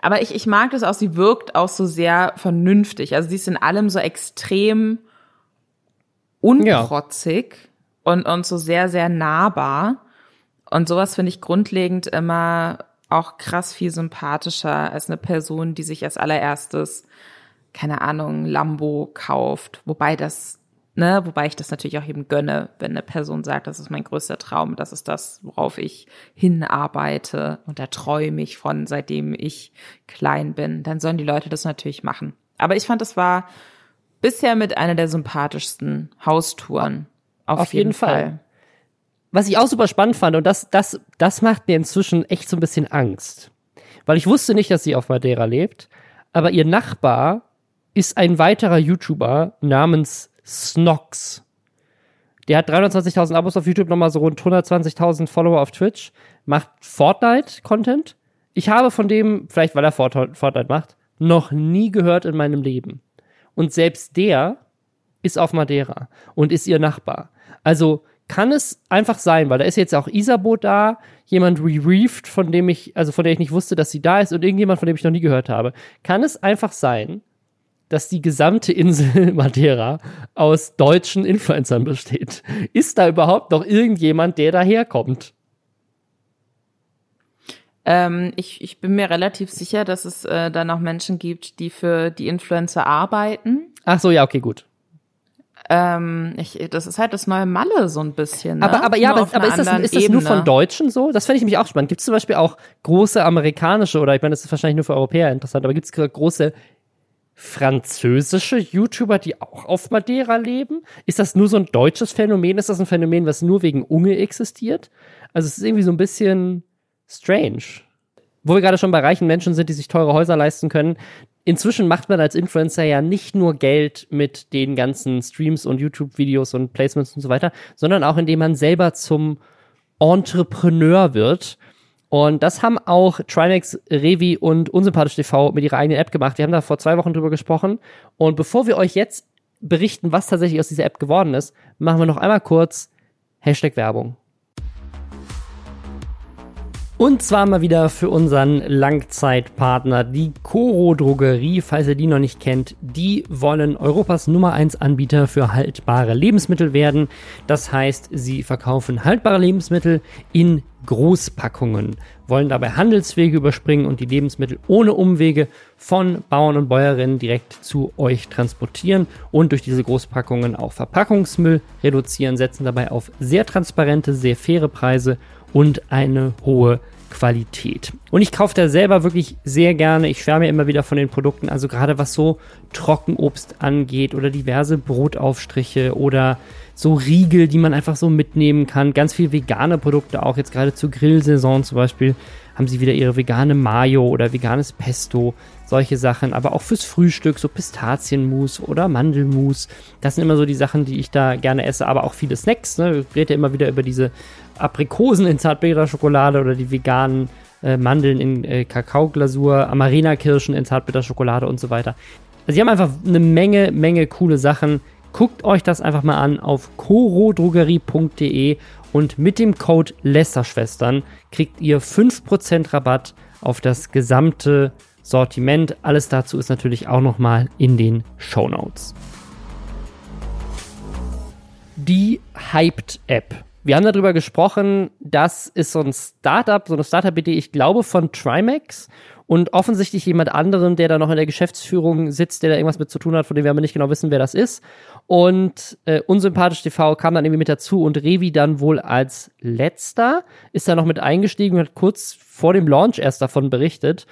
aber ich, ich mag das auch, sie wirkt auch so sehr vernünftig. Also sie ist in allem so extrem unprotzig ja. und, und so sehr, sehr nahbar. Und sowas finde ich grundlegend immer auch krass viel sympathischer als eine Person, die sich als allererstes, keine Ahnung, Lambo kauft. Wobei das Ne, wobei ich das natürlich auch eben gönne, wenn eine Person sagt, das ist mein größter Traum, das ist das, worauf ich hinarbeite und da träume ich von, seitdem ich klein bin, dann sollen die Leute das natürlich machen. Aber ich fand, es war bisher mit einer der sympathischsten Haustouren. Auf, auf jeden, jeden Fall. Fall. Was ich auch super spannend fand, und das, das, das macht mir inzwischen echt so ein bisschen Angst. Weil ich wusste nicht, dass sie auf Madeira lebt, aber ihr Nachbar ist ein weiterer YouTuber namens Snox. Der hat 320.000 Abos auf YouTube, nochmal so rund 120.000 Follower auf Twitch, macht Fortnite-Content. Ich habe von dem, vielleicht weil er Fortnite macht, noch nie gehört in meinem Leben. Und selbst der ist auf Madeira und ist ihr Nachbar. Also kann es einfach sein, weil da ist jetzt auch Isabo da, jemand rereefed, von dem ich, also von der ich nicht wusste, dass sie da ist und irgendjemand, von dem ich noch nie gehört habe. Kann es einfach sein, dass die gesamte Insel Madeira aus deutschen Influencern besteht. Ist da überhaupt noch irgendjemand, der daherkommt? Ähm, ich, ich bin mir relativ sicher, dass es äh, da noch Menschen gibt, die für die Influencer arbeiten. Ach so, ja, okay, gut. Ähm, ich, das ist halt das neue Malle so ein bisschen. Ne? Aber, aber ja, aber, aber ist das, ist das nur von Deutschen so? Das fände ich mich auch spannend. Gibt es zum Beispiel auch große amerikanische oder ich meine, das ist wahrscheinlich nur für Europäer interessant, aber gibt es große französische YouTuber, die auch auf Madeira leben? Ist das nur so ein deutsches Phänomen? Ist das ein Phänomen, was nur wegen Unge existiert? Also es ist irgendwie so ein bisschen strange. Wo wir gerade schon bei reichen Menschen sind, die sich teure Häuser leisten können. Inzwischen macht man als Influencer ja nicht nur Geld mit den ganzen Streams und YouTube-Videos und Placements und so weiter, sondern auch indem man selber zum Entrepreneur wird und das haben auch Trimax, Revi und Unsympathisch TV mit ihrer eigenen App gemacht. Wir haben da vor zwei Wochen drüber gesprochen. Und bevor wir euch jetzt berichten, was tatsächlich aus dieser App geworden ist, machen wir noch einmal kurz Hashtag Werbung. Und zwar mal wieder für unseren Langzeitpartner, die Coro Drogerie. Falls ihr die noch nicht kennt, die wollen Europas Nummer 1 Anbieter für haltbare Lebensmittel werden. Das heißt, sie verkaufen haltbare Lebensmittel in Großpackungen, wollen dabei Handelswege überspringen und die Lebensmittel ohne Umwege von Bauern und Bäuerinnen direkt zu euch transportieren und durch diese Großpackungen auch Verpackungsmüll reduzieren, setzen dabei auf sehr transparente, sehr faire Preise und eine hohe Qualität. Und ich kaufe da selber wirklich sehr gerne. Ich schwärme immer wieder von den Produkten. Also gerade was so Trockenobst angeht oder diverse Brotaufstriche oder so Riegel, die man einfach so mitnehmen kann. Ganz viel vegane Produkte auch. Jetzt gerade zur Grillsaison zum Beispiel haben sie wieder ihre vegane Mayo oder veganes Pesto. Solche Sachen. Aber auch fürs Frühstück so Pistazienmus oder Mandelmus. Das sind immer so die Sachen, die ich da gerne esse. Aber auch viele Snacks. Ne? Ich rede ja immer wieder über diese Aprikosen in Zartbitterschokolade oder die veganen äh, Mandeln in äh, Kakaoglasur, Amarena-Kirschen in Zartbitterschokolade und so weiter. Also sie haben einfach eine Menge, Menge coole Sachen. Guckt euch das einfach mal an auf corodrogerie.de und mit dem Code Lästerschwestern kriegt ihr 5% Rabatt auf das gesamte Sortiment. Alles dazu ist natürlich auch nochmal in den Show Notes. Die Hyped App Wir haben darüber gesprochen, das ist so ein Startup, so eine Startup-Idee, ich glaube, von Trimax und offensichtlich jemand anderen, der da noch in der Geschäftsführung sitzt, der da irgendwas mit zu tun hat, von dem wir aber nicht genau wissen, wer das ist. Und äh, Unsympathisch TV kam dann irgendwie mit dazu und Revi dann wohl als letzter ist da noch mit eingestiegen und hat kurz vor dem Launch erst davon berichtet.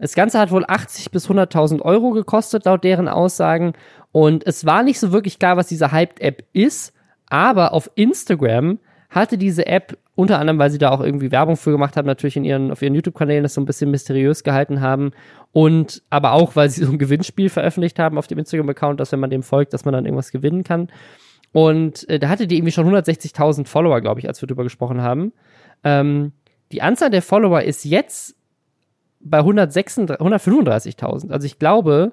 Das Ganze hat wohl 80 bis 100.000 Euro gekostet, laut deren Aussagen. Und es war nicht so wirklich klar, was diese Hyped-App ist. Aber auf Instagram hatte diese App unter anderem, weil sie da auch irgendwie Werbung für gemacht haben, natürlich in ihren, auf ihren YouTube-Kanälen das so ein bisschen mysteriös gehalten haben. Und aber auch, weil sie so ein Gewinnspiel veröffentlicht haben auf dem Instagram-Account, dass wenn man dem folgt, dass man dann irgendwas gewinnen kann. Und äh, da hatte die irgendwie schon 160.000 Follower, glaube ich, als wir drüber gesprochen haben. Ähm, die Anzahl der Follower ist jetzt bei 135.000. Also ich glaube,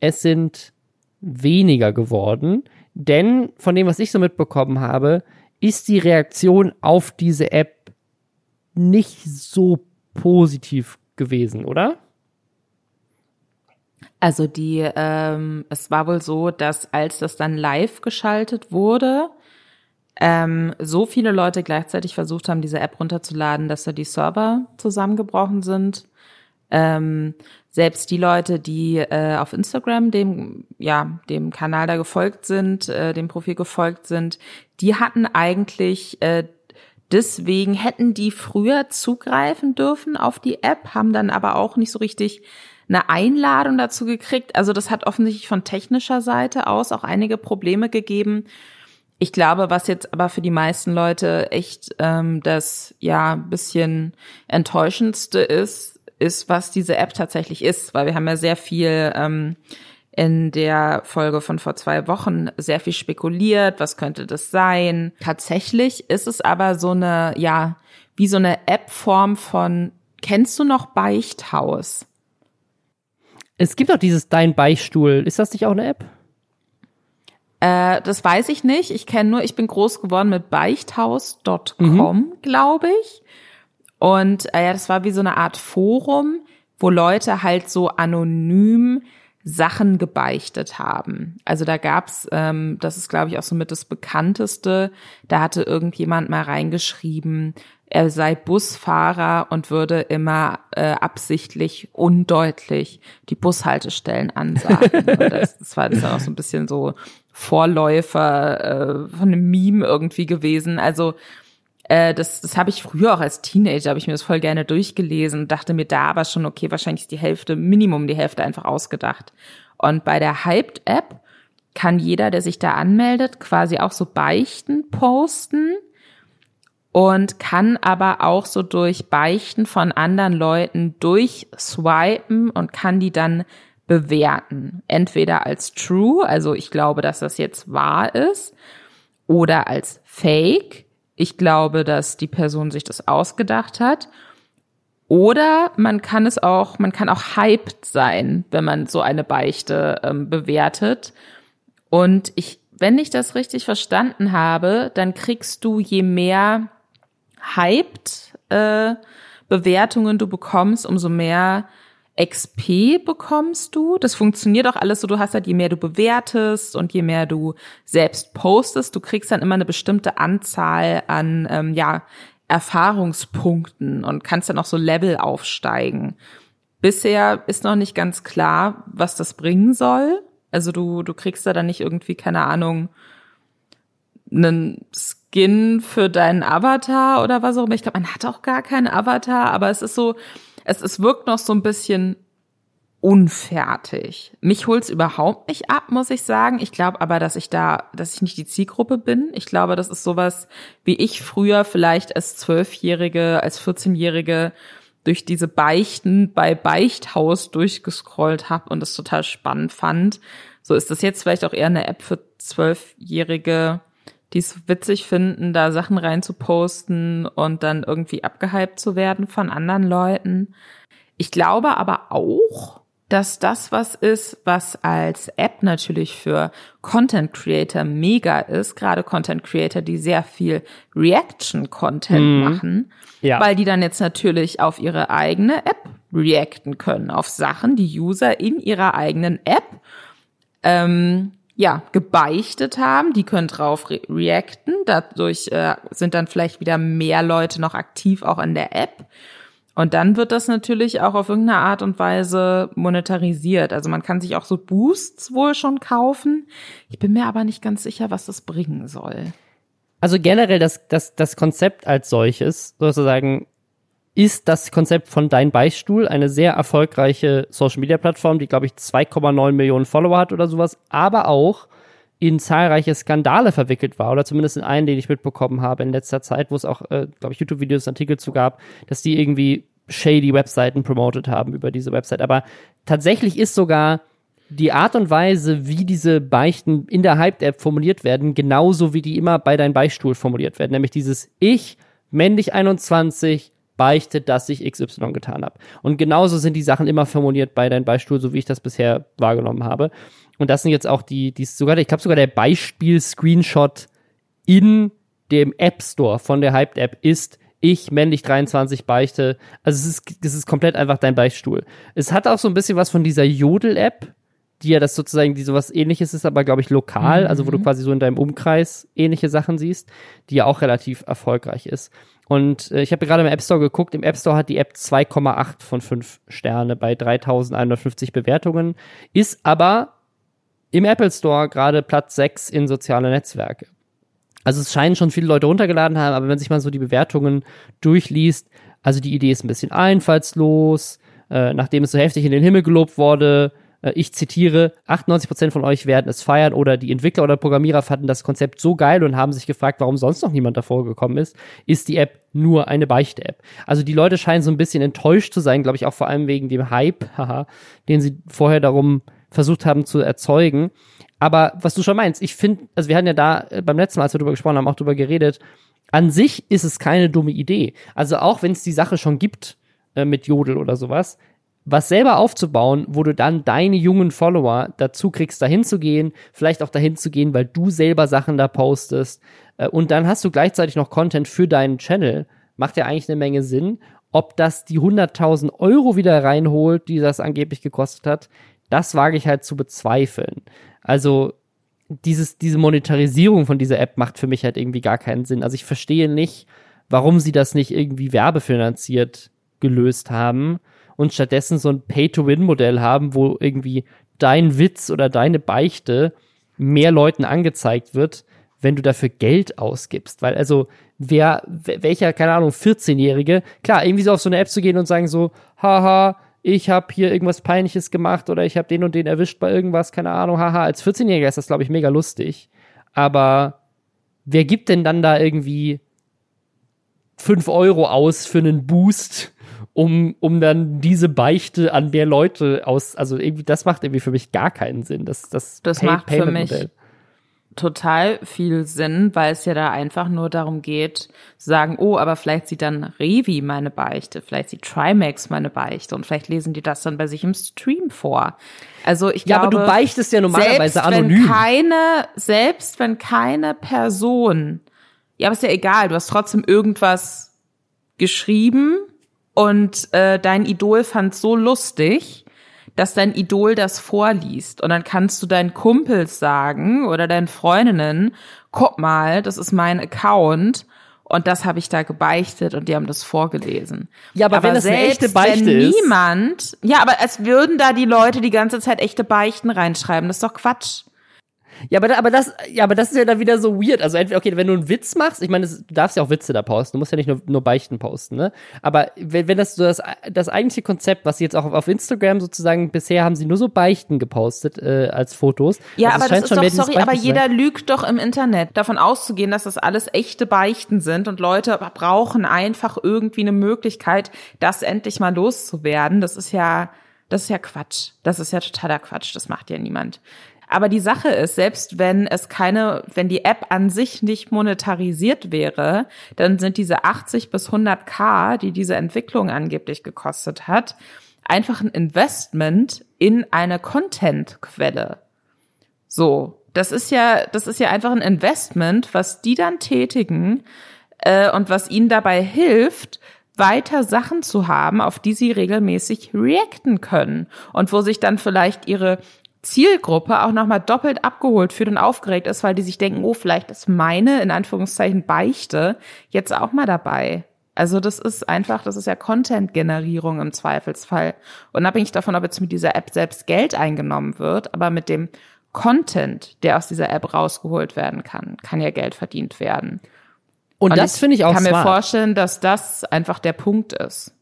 es sind weniger geworden, denn von dem, was ich so mitbekommen habe, ist die Reaktion auf diese App nicht so positiv gewesen, oder? Also die, ähm, es war wohl so, dass als das dann live geschaltet wurde, ähm, so viele Leute gleichzeitig versucht haben, diese App runterzuladen, dass da die Server zusammengebrochen sind. Ähm, selbst die Leute, die äh, auf Instagram dem ja dem Kanal da gefolgt sind, äh, dem Profil gefolgt sind, die hatten eigentlich äh, deswegen hätten die früher zugreifen dürfen auf die App, haben dann aber auch nicht so richtig eine Einladung dazu gekriegt. Also das hat offensichtlich von technischer Seite aus auch einige Probleme gegeben. Ich glaube, was jetzt aber für die meisten Leute echt ähm, das ja bisschen enttäuschendste ist, ist, was diese App tatsächlich ist, weil wir haben ja sehr viel ähm, in der Folge von vor zwei Wochen sehr viel spekuliert, was könnte das sein. Tatsächlich ist es aber so eine, ja, wie so eine App-Form von, kennst du noch Beichthaus? Es gibt auch dieses Dein Beichtstuhl. Ist das nicht auch eine App? Äh, das weiß ich nicht. Ich kenne nur, ich bin groß geworden mit beichthaus.com, mhm. glaube ich. Und äh, ja, das war wie so eine Art Forum, wo Leute halt so anonym Sachen gebeichtet haben. Also da gab's, ähm, das ist glaube ich auch so mit das bekannteste, da hatte irgendjemand mal reingeschrieben, er sei Busfahrer und würde immer äh, absichtlich undeutlich die Bushaltestellen ansagen. das, das war das auch so ein bisschen so Vorläufer äh, von einem Meme irgendwie gewesen. Also äh, das das habe ich früher auch als Teenager, habe ich mir das voll gerne durchgelesen, dachte mir da aber schon, okay, wahrscheinlich ist die Hälfte, Minimum die Hälfte einfach ausgedacht. Und bei der Hyped-App kann jeder, der sich da anmeldet, quasi auch so Beichten posten und kann aber auch so durch Beichten von anderen Leuten durchswipen und kann die dann bewerten. Entweder als true, also ich glaube, dass das jetzt wahr ist, oder als fake ich glaube, dass die Person sich das ausgedacht hat. Oder man kann es auch, man kann auch hyped sein, wenn man so eine Beichte ähm, bewertet. Und ich, wenn ich das richtig verstanden habe, dann kriegst du je mehr hyped äh, Bewertungen du bekommst, umso mehr XP bekommst du. Das funktioniert auch alles so. Du hast halt, je mehr du bewertest und je mehr du selbst postest, du kriegst dann immer eine bestimmte Anzahl an, ähm, ja, Erfahrungspunkten und kannst dann auch so Level aufsteigen. Bisher ist noch nicht ganz klar, was das bringen soll. Also du, du kriegst da dann nicht irgendwie, keine Ahnung, einen Skin für deinen Avatar oder was auch immer. Ich glaube, man hat auch gar keinen Avatar, aber es ist so, es, es wirkt noch so ein bisschen unfertig. Mich holt's überhaupt nicht ab, muss ich sagen. Ich glaube aber, dass ich da, dass ich nicht die Zielgruppe bin. Ich glaube, das ist sowas, wie ich früher vielleicht als Zwölfjährige, als 14-Jährige durch diese Beichten bei Beichthaus durchgescrollt habe und das total spannend fand. So ist das jetzt vielleicht auch eher eine App für Zwölfjährige, die es witzig finden, da Sachen reinzuposten und dann irgendwie abgehypt zu werden von anderen Leuten. Ich glaube aber auch, dass das was ist, was als App natürlich für Content Creator mega ist, gerade Content Creator, die sehr viel Reaction Content mhm. machen, ja. weil die dann jetzt natürlich auf ihre eigene App reacten können, auf Sachen, die User in ihrer eigenen App ähm, ja, gebeichtet haben, die können drauf re reacten. Dadurch äh, sind dann vielleicht wieder mehr Leute noch aktiv auch in der App. Und dann wird das natürlich auch auf irgendeine Art und Weise monetarisiert. Also man kann sich auch so Boosts wohl schon kaufen. Ich bin mir aber nicht ganz sicher, was das bringen soll. Also generell das, das, das Konzept als solches, sozusagen, ist das Konzept von Dein Beistuhl, eine sehr erfolgreiche Social Media Plattform, die, glaube ich, 2,9 Millionen Follower hat oder sowas, aber auch in zahlreiche Skandale verwickelt war, oder zumindest in einen, den ich mitbekommen habe in letzter Zeit, wo es auch, äh, glaube ich, YouTube-Videos, Artikel zu gab, dass die irgendwie shady Webseiten promotet haben über diese Website. Aber tatsächlich ist sogar die Art und Weise, wie diese Beichten in der Hyped-App formuliert werden, genauso wie die immer bei deinem Beistuhl formuliert werden. Nämlich dieses Ich, männlich 21, beichtet, dass ich XY getan habe. Und genauso sind die Sachen immer formuliert bei deinem Beistuhl, so wie ich das bisher wahrgenommen habe. Und das sind jetzt auch die, die sogar, ich glaube sogar der Beispiel-Screenshot in dem App Store von der Hyped App ist, ich männlich 23 beichte. Also es ist, das ist komplett einfach dein Beichtstuhl. Es hat auch so ein bisschen was von dieser Jodel-App, die ja das sozusagen, die sowas ähnliches ist, aber glaube ich lokal, mhm. also wo du quasi so in deinem Umkreis ähnliche Sachen siehst, die ja auch relativ erfolgreich ist. Und äh, ich habe gerade im App Store geguckt, im App Store hat die App 2,8 von 5 Sterne bei 3150 Bewertungen, ist aber im Apple Store gerade Platz 6 in soziale Netzwerke. Also es scheinen schon viele Leute runtergeladen haben, aber wenn sich mal so die Bewertungen durchliest, also die Idee ist ein bisschen einfallslos, äh, nachdem es so heftig in den Himmel gelobt wurde, ich zitiere, 98% von euch werden es feiern oder die Entwickler oder Programmierer fanden das Konzept so geil und haben sich gefragt, warum sonst noch niemand davor gekommen ist, ist die App nur eine Beichte-App. Also die Leute scheinen so ein bisschen enttäuscht zu sein, glaube ich, auch vor allem wegen dem Hype, haha, den sie vorher darum versucht haben zu erzeugen. Aber was du schon meinst, ich finde, also wir hatten ja da äh, beim letzten Mal, als wir darüber gesprochen haben, auch darüber geredet, an sich ist es keine dumme Idee. Also auch wenn es die Sache schon gibt äh, mit Jodel oder sowas, was selber aufzubauen, wo du dann deine jungen Follower dazu kriegst, dahin zu gehen, vielleicht auch dahin zu gehen, weil du selber Sachen da postest. Äh, und dann hast du gleichzeitig noch Content für deinen Channel. Macht ja eigentlich eine Menge Sinn. Ob das die 100.000 Euro wieder reinholt, die das angeblich gekostet hat, das wage ich halt zu bezweifeln. Also dieses, diese Monetarisierung von dieser App macht für mich halt irgendwie gar keinen Sinn. Also ich verstehe nicht, warum sie das nicht irgendwie werbefinanziert gelöst haben und stattdessen so ein Pay-to-Win-Modell haben, wo irgendwie dein Witz oder deine Beichte mehr Leuten angezeigt wird, wenn du dafür Geld ausgibst. Weil also, wer, welcher, keine Ahnung, 14-Jährige, klar, irgendwie so auf so eine App zu gehen und sagen so, haha, ich habe hier irgendwas Peinliches gemacht oder ich habe den und den erwischt bei irgendwas, keine Ahnung, haha, als 14-Jähriger ist das, glaube ich, mega lustig. Aber wer gibt denn dann da irgendwie 5 Euro aus für einen Boost, um, um dann diese Beichte an mehr Leute aus, also irgendwie, das macht irgendwie für mich gar keinen Sinn. Das, das, das Pay macht für mich, total viel Sinn, weil es ja da einfach nur darum geht, zu sagen, oh, aber vielleicht sieht dann Revi meine Beichte, vielleicht sieht Trimax meine Beichte und vielleicht lesen die das dann bei sich im Stream vor. Also ich ja, glaube, aber du beichtest ja normalerweise selbst anonym. Wenn keine, selbst wenn keine Person, ja, aber ist ja egal, du hast trotzdem irgendwas geschrieben und äh, dein Idol fand so lustig, dass dein Idol das vorliest. Und dann kannst du deinen Kumpels sagen oder deinen Freundinnen, guck mal, das ist mein Account. Und das habe ich da gebeichtet und die haben das vorgelesen. Ja, aber, aber wenn das eine echte Beichte wenn ist. niemand, ja, aber es würden da die Leute die ganze Zeit echte Beichten reinschreiben. Das ist doch Quatsch. Ja, aber, aber das, ja, aber das ist ja dann wieder so weird. Also entweder, okay, wenn du einen Witz machst, ich meine, du darfst ja auch Witze da posten, du musst ja nicht nur, nur Beichten posten, ne? Aber wenn, wenn das so das, das eigentliche Konzept, was sie jetzt auch auf, auf Instagram sozusagen, bisher haben sie nur so Beichten gepostet äh, als Fotos. Ja, also aber das ist doch, sorry, aber jeder lügt doch im Internet. Davon auszugehen, dass das alles echte Beichten sind und Leute brauchen einfach irgendwie eine Möglichkeit, das endlich mal loszuwerden. Das ist ja, das ist ja Quatsch. Das ist ja totaler Quatsch. Das macht ja niemand. Aber die Sache ist, selbst wenn es keine, wenn die App an sich nicht monetarisiert wäre, dann sind diese 80 bis 100 K, die diese Entwicklung angeblich gekostet hat, einfach ein Investment in eine Content-Quelle. So, das ist ja, das ist ja einfach ein Investment, was die dann tätigen äh, und was ihnen dabei hilft, weiter Sachen zu haben, auf die sie regelmäßig reacten können und wo sich dann vielleicht ihre Zielgruppe auch nochmal doppelt abgeholt fühlt und aufgeregt ist, weil die sich denken, oh, vielleicht ist meine, in Anführungszeichen, Beichte jetzt auch mal dabei. Also das ist einfach, das ist ja Content-Generierung im Zweifelsfall. Unabhängig davon, ob jetzt mit dieser App selbst Geld eingenommen wird, aber mit dem Content, der aus dieser App rausgeholt werden kann, kann ja Geld verdient werden. Und, Und das finde ich auch Ich kann smart. mir vorstellen, dass das einfach der Punkt ist.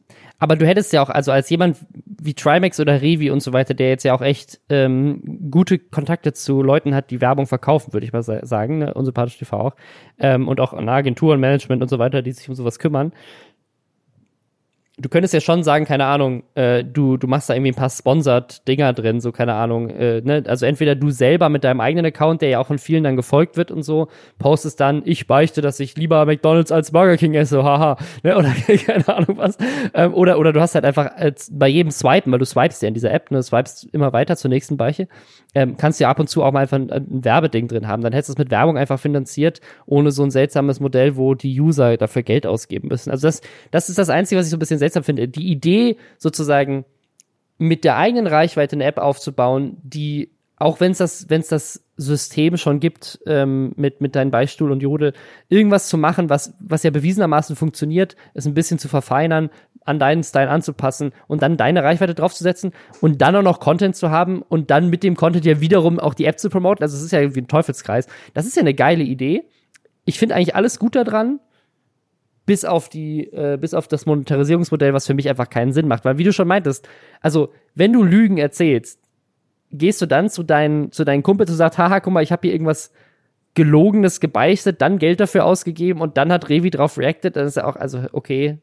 Aber du hättest ja auch, also als jemand wie Trimax oder Revi und so weiter, der jetzt ja auch echt ähm, gute Kontakte zu Leuten hat, die Werbung verkaufen, würde ich mal sagen, ne? unsympathisch TV auch, ähm, und auch an Agenturen, Management und so weiter, die sich um sowas kümmern, du könntest ja schon sagen, keine Ahnung, äh, du, du machst da irgendwie ein paar Sponsored-Dinger drin, so keine Ahnung. Äh, ne? Also entweder du selber mit deinem eigenen Account, der ja auch von vielen dann gefolgt wird und so, postest dann, ich beichte, dass ich lieber McDonalds als Burger King esse, haha. Ne? Oder keine Ahnung was. Ähm, oder, oder du hast halt einfach als, bei jedem Swipen, weil du swipest ja in dieser App, ne, swipest immer weiter zur nächsten Beiche, ähm, kannst du ja ab und zu auch mal einfach ein, ein Werbeding drin haben. Dann hättest du es mit Werbung einfach finanziert, ohne so ein seltsames Modell, wo die User dafür Geld ausgeben müssen. Also das, das ist das Einzige, was ich so ein bisschen seltsam finde. Die Idee sozusagen mit der eigenen Reichweite eine App aufzubauen, die auch wenn es das, wenn das System schon gibt ähm, mit mit deinem Beistuhl und Jodel, irgendwas zu machen, was was ja bewiesenermaßen funktioniert, es ein bisschen zu verfeinern, an deinen Style anzupassen und dann deine Reichweite draufzusetzen und dann auch noch Content zu haben und dann mit dem Content ja wiederum auch die App zu promoten. Also es ist ja irgendwie ein Teufelskreis. Das ist ja eine geile Idee. Ich finde eigentlich alles gut daran bis auf die, äh, bis auf das Monetarisierungsmodell, was für mich einfach keinen Sinn macht. Weil wie du schon meintest, also wenn du Lügen erzählst, gehst du dann zu deinen, zu deinen Kumpels und sagst, haha, guck mal, ich habe hier irgendwas Gelogenes gebeichtet, dann Geld dafür ausgegeben und dann hat Revi drauf reacted, dann ist ja auch, also okay,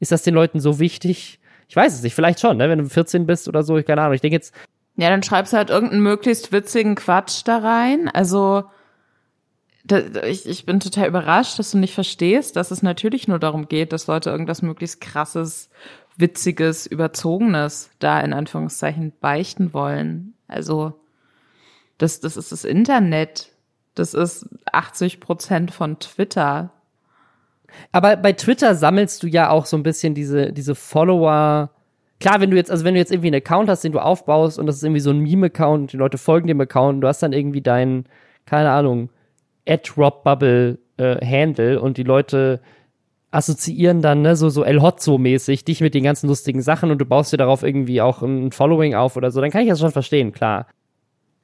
ist das den Leuten so wichtig? Ich weiß es nicht, vielleicht schon, ne? wenn du 14 bist oder so, ich keine Ahnung. Ich denke jetzt. Ja, dann schreibst du halt irgendeinen möglichst witzigen Quatsch da rein. Also ich, ich bin total überrascht, dass du nicht verstehst, dass es natürlich nur darum geht, dass Leute irgendwas möglichst krasses, witziges, überzogenes da in Anführungszeichen beichten wollen. Also das, das ist das Internet. Das ist 80 Prozent von Twitter. Aber bei Twitter sammelst du ja auch so ein bisschen diese, diese Follower. Klar, wenn du jetzt, also wenn du jetzt irgendwie einen Account hast, den du aufbaust und das ist irgendwie so ein Meme-Account, die Leute folgen dem Account, und du hast dann irgendwie deinen, keine Ahnung, Ad-Rob-Bubble äh, Handle und die Leute assoziieren dann, ne, so, so El Hotzo-mäßig, dich mit den ganzen lustigen Sachen und du baust dir darauf irgendwie auch ein Following auf oder so, dann kann ich das schon verstehen, klar.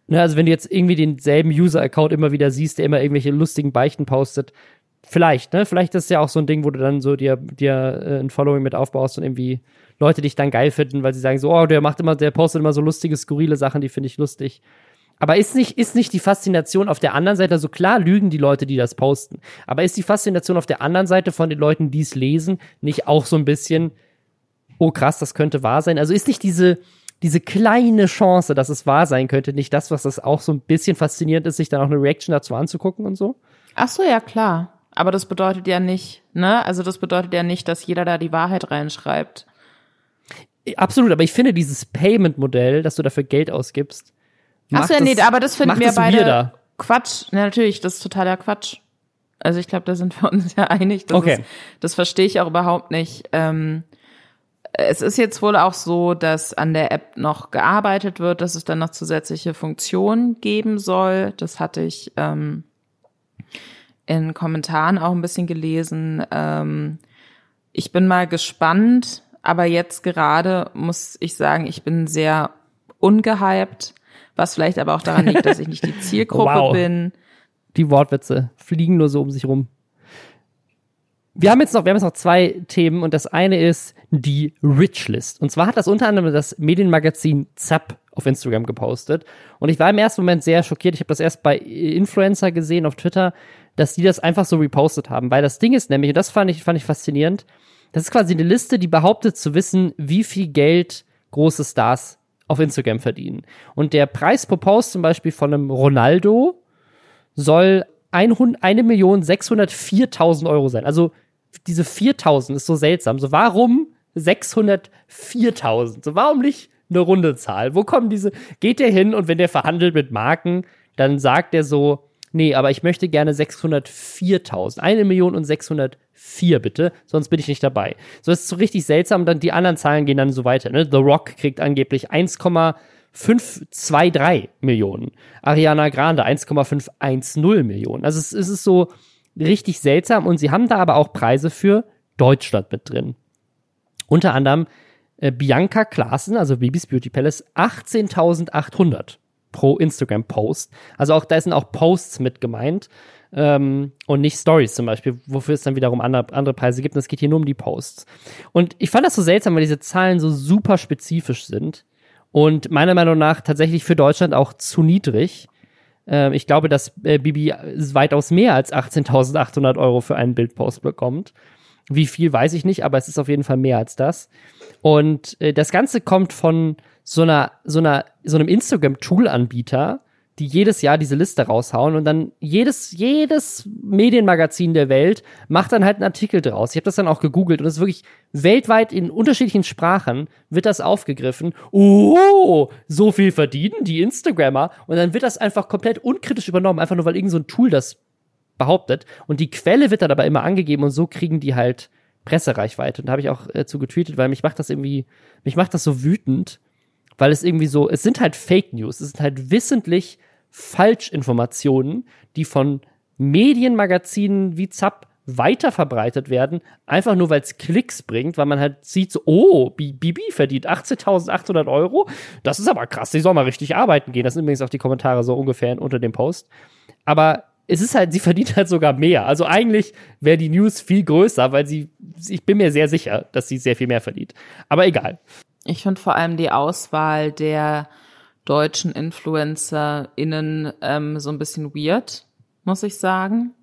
Ne, also wenn du jetzt irgendwie denselben User-Account immer wieder siehst, der immer irgendwelche lustigen Beichten postet, vielleicht, ne, vielleicht ist es ja auch so ein Ding, wo du dann so dir, dir äh, ein Following mit aufbaust und irgendwie Leute dich dann geil finden, weil sie sagen so, oh, der macht immer, der postet immer so lustige, skurrile Sachen, die finde ich lustig. Aber ist nicht, ist nicht die Faszination auf der anderen Seite, also klar lügen die Leute, die das posten, aber ist die Faszination auf der anderen Seite von den Leuten, die es lesen, nicht auch so ein bisschen, oh krass, das könnte wahr sein? Also ist nicht diese, diese kleine Chance, dass es wahr sein könnte, nicht das, was das auch so ein bisschen faszinierend ist, sich dann auch eine Reaction dazu anzugucken und so? Ach so, ja, klar. Aber das bedeutet ja nicht, ne? Also das bedeutet ja nicht, dass jeder da die Wahrheit reinschreibt. Absolut, aber ich finde dieses Payment-Modell, dass du dafür Geld ausgibst, Ach so, ja, nee, aber das finden wir beide weirder. Quatsch. Ja, natürlich, das ist totaler Quatsch. Also ich glaube, da sind wir uns ja einig. Das okay. Ist, das verstehe ich auch überhaupt nicht. Ähm, es ist jetzt wohl auch so, dass an der App noch gearbeitet wird, dass es dann noch zusätzliche Funktionen geben soll. Das hatte ich ähm, in Kommentaren auch ein bisschen gelesen. Ähm, ich bin mal gespannt, aber jetzt gerade muss ich sagen, ich bin sehr ungehypt was vielleicht aber auch daran liegt, dass ich nicht die Zielgruppe wow. bin. Die Wortwitze fliegen nur so um sich rum. Wir haben jetzt noch, wir haben jetzt noch zwei Themen und das eine ist die Rich List. Und zwar hat das unter anderem das Medienmagazin Zapp auf Instagram gepostet. Und ich war im ersten Moment sehr schockiert. Ich habe das erst bei Influencer gesehen auf Twitter, dass die das einfach so repostet haben. Weil das Ding ist nämlich, und das fand ich, fand ich faszinierend, das ist quasi eine Liste, die behauptet zu wissen, wie viel Geld große Stars auf Instagram verdienen. Und der Preis pro Post zum Beispiel von einem Ronaldo soll 1.604.000 Euro sein. Also diese 4.000 ist so seltsam. So warum 604.000? So warum nicht eine runde Zahl? Wo kommen diese? Geht der hin und wenn der verhandelt mit Marken, dann sagt er so, nee, aber ich möchte gerne 604.000. Eine Million und 604 bitte, sonst bin ich nicht dabei. So ist so richtig seltsam. Dann die anderen Zahlen gehen dann so weiter. Ne? The Rock kriegt angeblich 1,5 523 Millionen. Ariana Grande 1,510 Millionen. Also es, es ist so richtig seltsam und sie haben da aber auch Preise für Deutschland mit drin. Unter anderem äh, Bianca Klaassen, also Bibis Beauty Palace, 18.800 pro Instagram-Post. Also auch da sind auch Posts mit gemeint ähm, und nicht Stories zum Beispiel, wofür es dann wiederum andere, andere Preise gibt. Und es geht hier nur um die Posts. Und ich fand das so seltsam, weil diese Zahlen so super spezifisch sind und meiner Meinung nach tatsächlich für Deutschland auch zu niedrig. Ähm, ich glaube, dass äh, Bibi weitaus mehr als 18.800 Euro für einen Bildpost bekommt. Wie viel weiß ich nicht, aber es ist auf jeden Fall mehr als das. Und äh, das Ganze kommt von so einer, so einer, so einem Instagram-Tool-Anbieter, die jedes Jahr diese Liste raushauen und dann jedes, jedes Medienmagazin der Welt macht dann halt einen Artikel draus. Ich habe das dann auch gegoogelt und es ist wirklich weltweit in unterschiedlichen Sprachen wird das aufgegriffen. Oh, so viel verdienen die Instagrammer und dann wird das einfach komplett unkritisch übernommen, einfach nur weil irgend so Tool das behauptet und die Quelle wird dann aber immer angegeben und so kriegen die halt Pressereichweite und da habe ich auch äh, zu getweetet, weil mich macht das irgendwie, mich macht das so wütend, weil es irgendwie so, es sind halt Fake News, es sind halt wissentlich Falschinformationen, die von Medienmagazinen wie Zapp weiter verbreitet werden, einfach nur weil es Klicks bringt, weil man halt sieht, so, oh, Bibi verdient 18.800 Euro, das ist aber krass, die soll mal richtig arbeiten gehen. Das sind übrigens auch die Kommentare so ungefähr unter dem Post. Aber es ist halt, sie verdient halt sogar mehr. Also eigentlich wäre die News viel größer, weil sie, ich bin mir sehr sicher, dass sie sehr viel mehr verdient. Aber egal. Ich finde vor allem die Auswahl der deutschen InfluencerInnen ähm, so ein bisschen weird, muss ich sagen.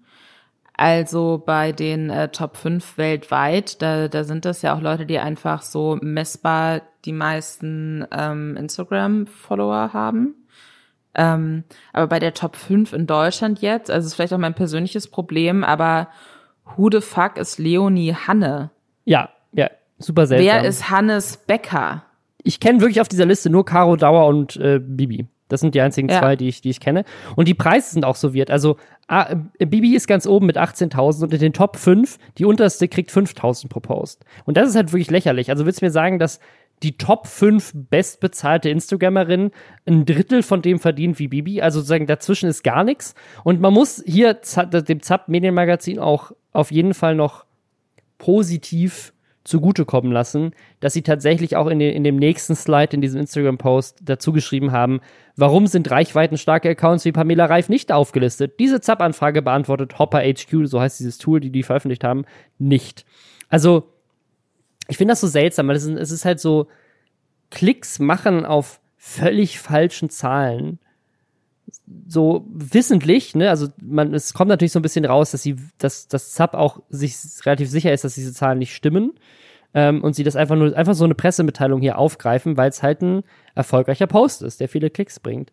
Also bei den äh, Top 5 weltweit, da, da sind das ja auch Leute, die einfach so messbar die meisten ähm, Instagram-Follower haben. Ähm, aber bei der Top 5 in Deutschland jetzt, also ist vielleicht auch mein persönliches Problem, aber who the fuck ist Leonie Hanne? Ja, ja, super seltsam. Wer ist Hannes Becker? Ich kenne wirklich auf dieser Liste nur Caro Dauer und äh, Bibi. Das sind die einzigen ja. zwei, die ich, die ich kenne. Und die Preise sind auch so wert. Also ah, Bibi ist ganz oben mit 18.000 und in den Top 5, die unterste kriegt 5.000 pro Post. Und das ist halt wirklich lächerlich. Also willst du mir sagen, dass die Top 5 bestbezahlte Instagramerin ein Drittel von dem verdient wie Bibi. Also sozusagen dazwischen ist gar nichts. Und man muss hier dem ZAP Medienmagazin auch auf jeden Fall noch positiv zugutekommen lassen, dass sie tatsächlich auch in, den, in dem nächsten Slide in diesem Instagram-Post dazu geschrieben haben, warum sind reichweitenstarke Accounts wie Pamela Reif nicht aufgelistet? Diese ZAP-Anfrage beantwortet Hopper HQ, so heißt dieses Tool, die die veröffentlicht haben, nicht. Also, ich finde das so seltsam, weil es ist, es ist halt so Klicks machen auf völlig falschen Zahlen. So wissentlich, ne, also man, es kommt natürlich so ein bisschen raus, dass sie, dass das Sub auch sich relativ sicher ist, dass diese Zahlen nicht stimmen. Ähm, und sie das einfach nur, einfach so eine Pressemitteilung hier aufgreifen, weil es halt ein erfolgreicher Post ist, der viele Klicks bringt.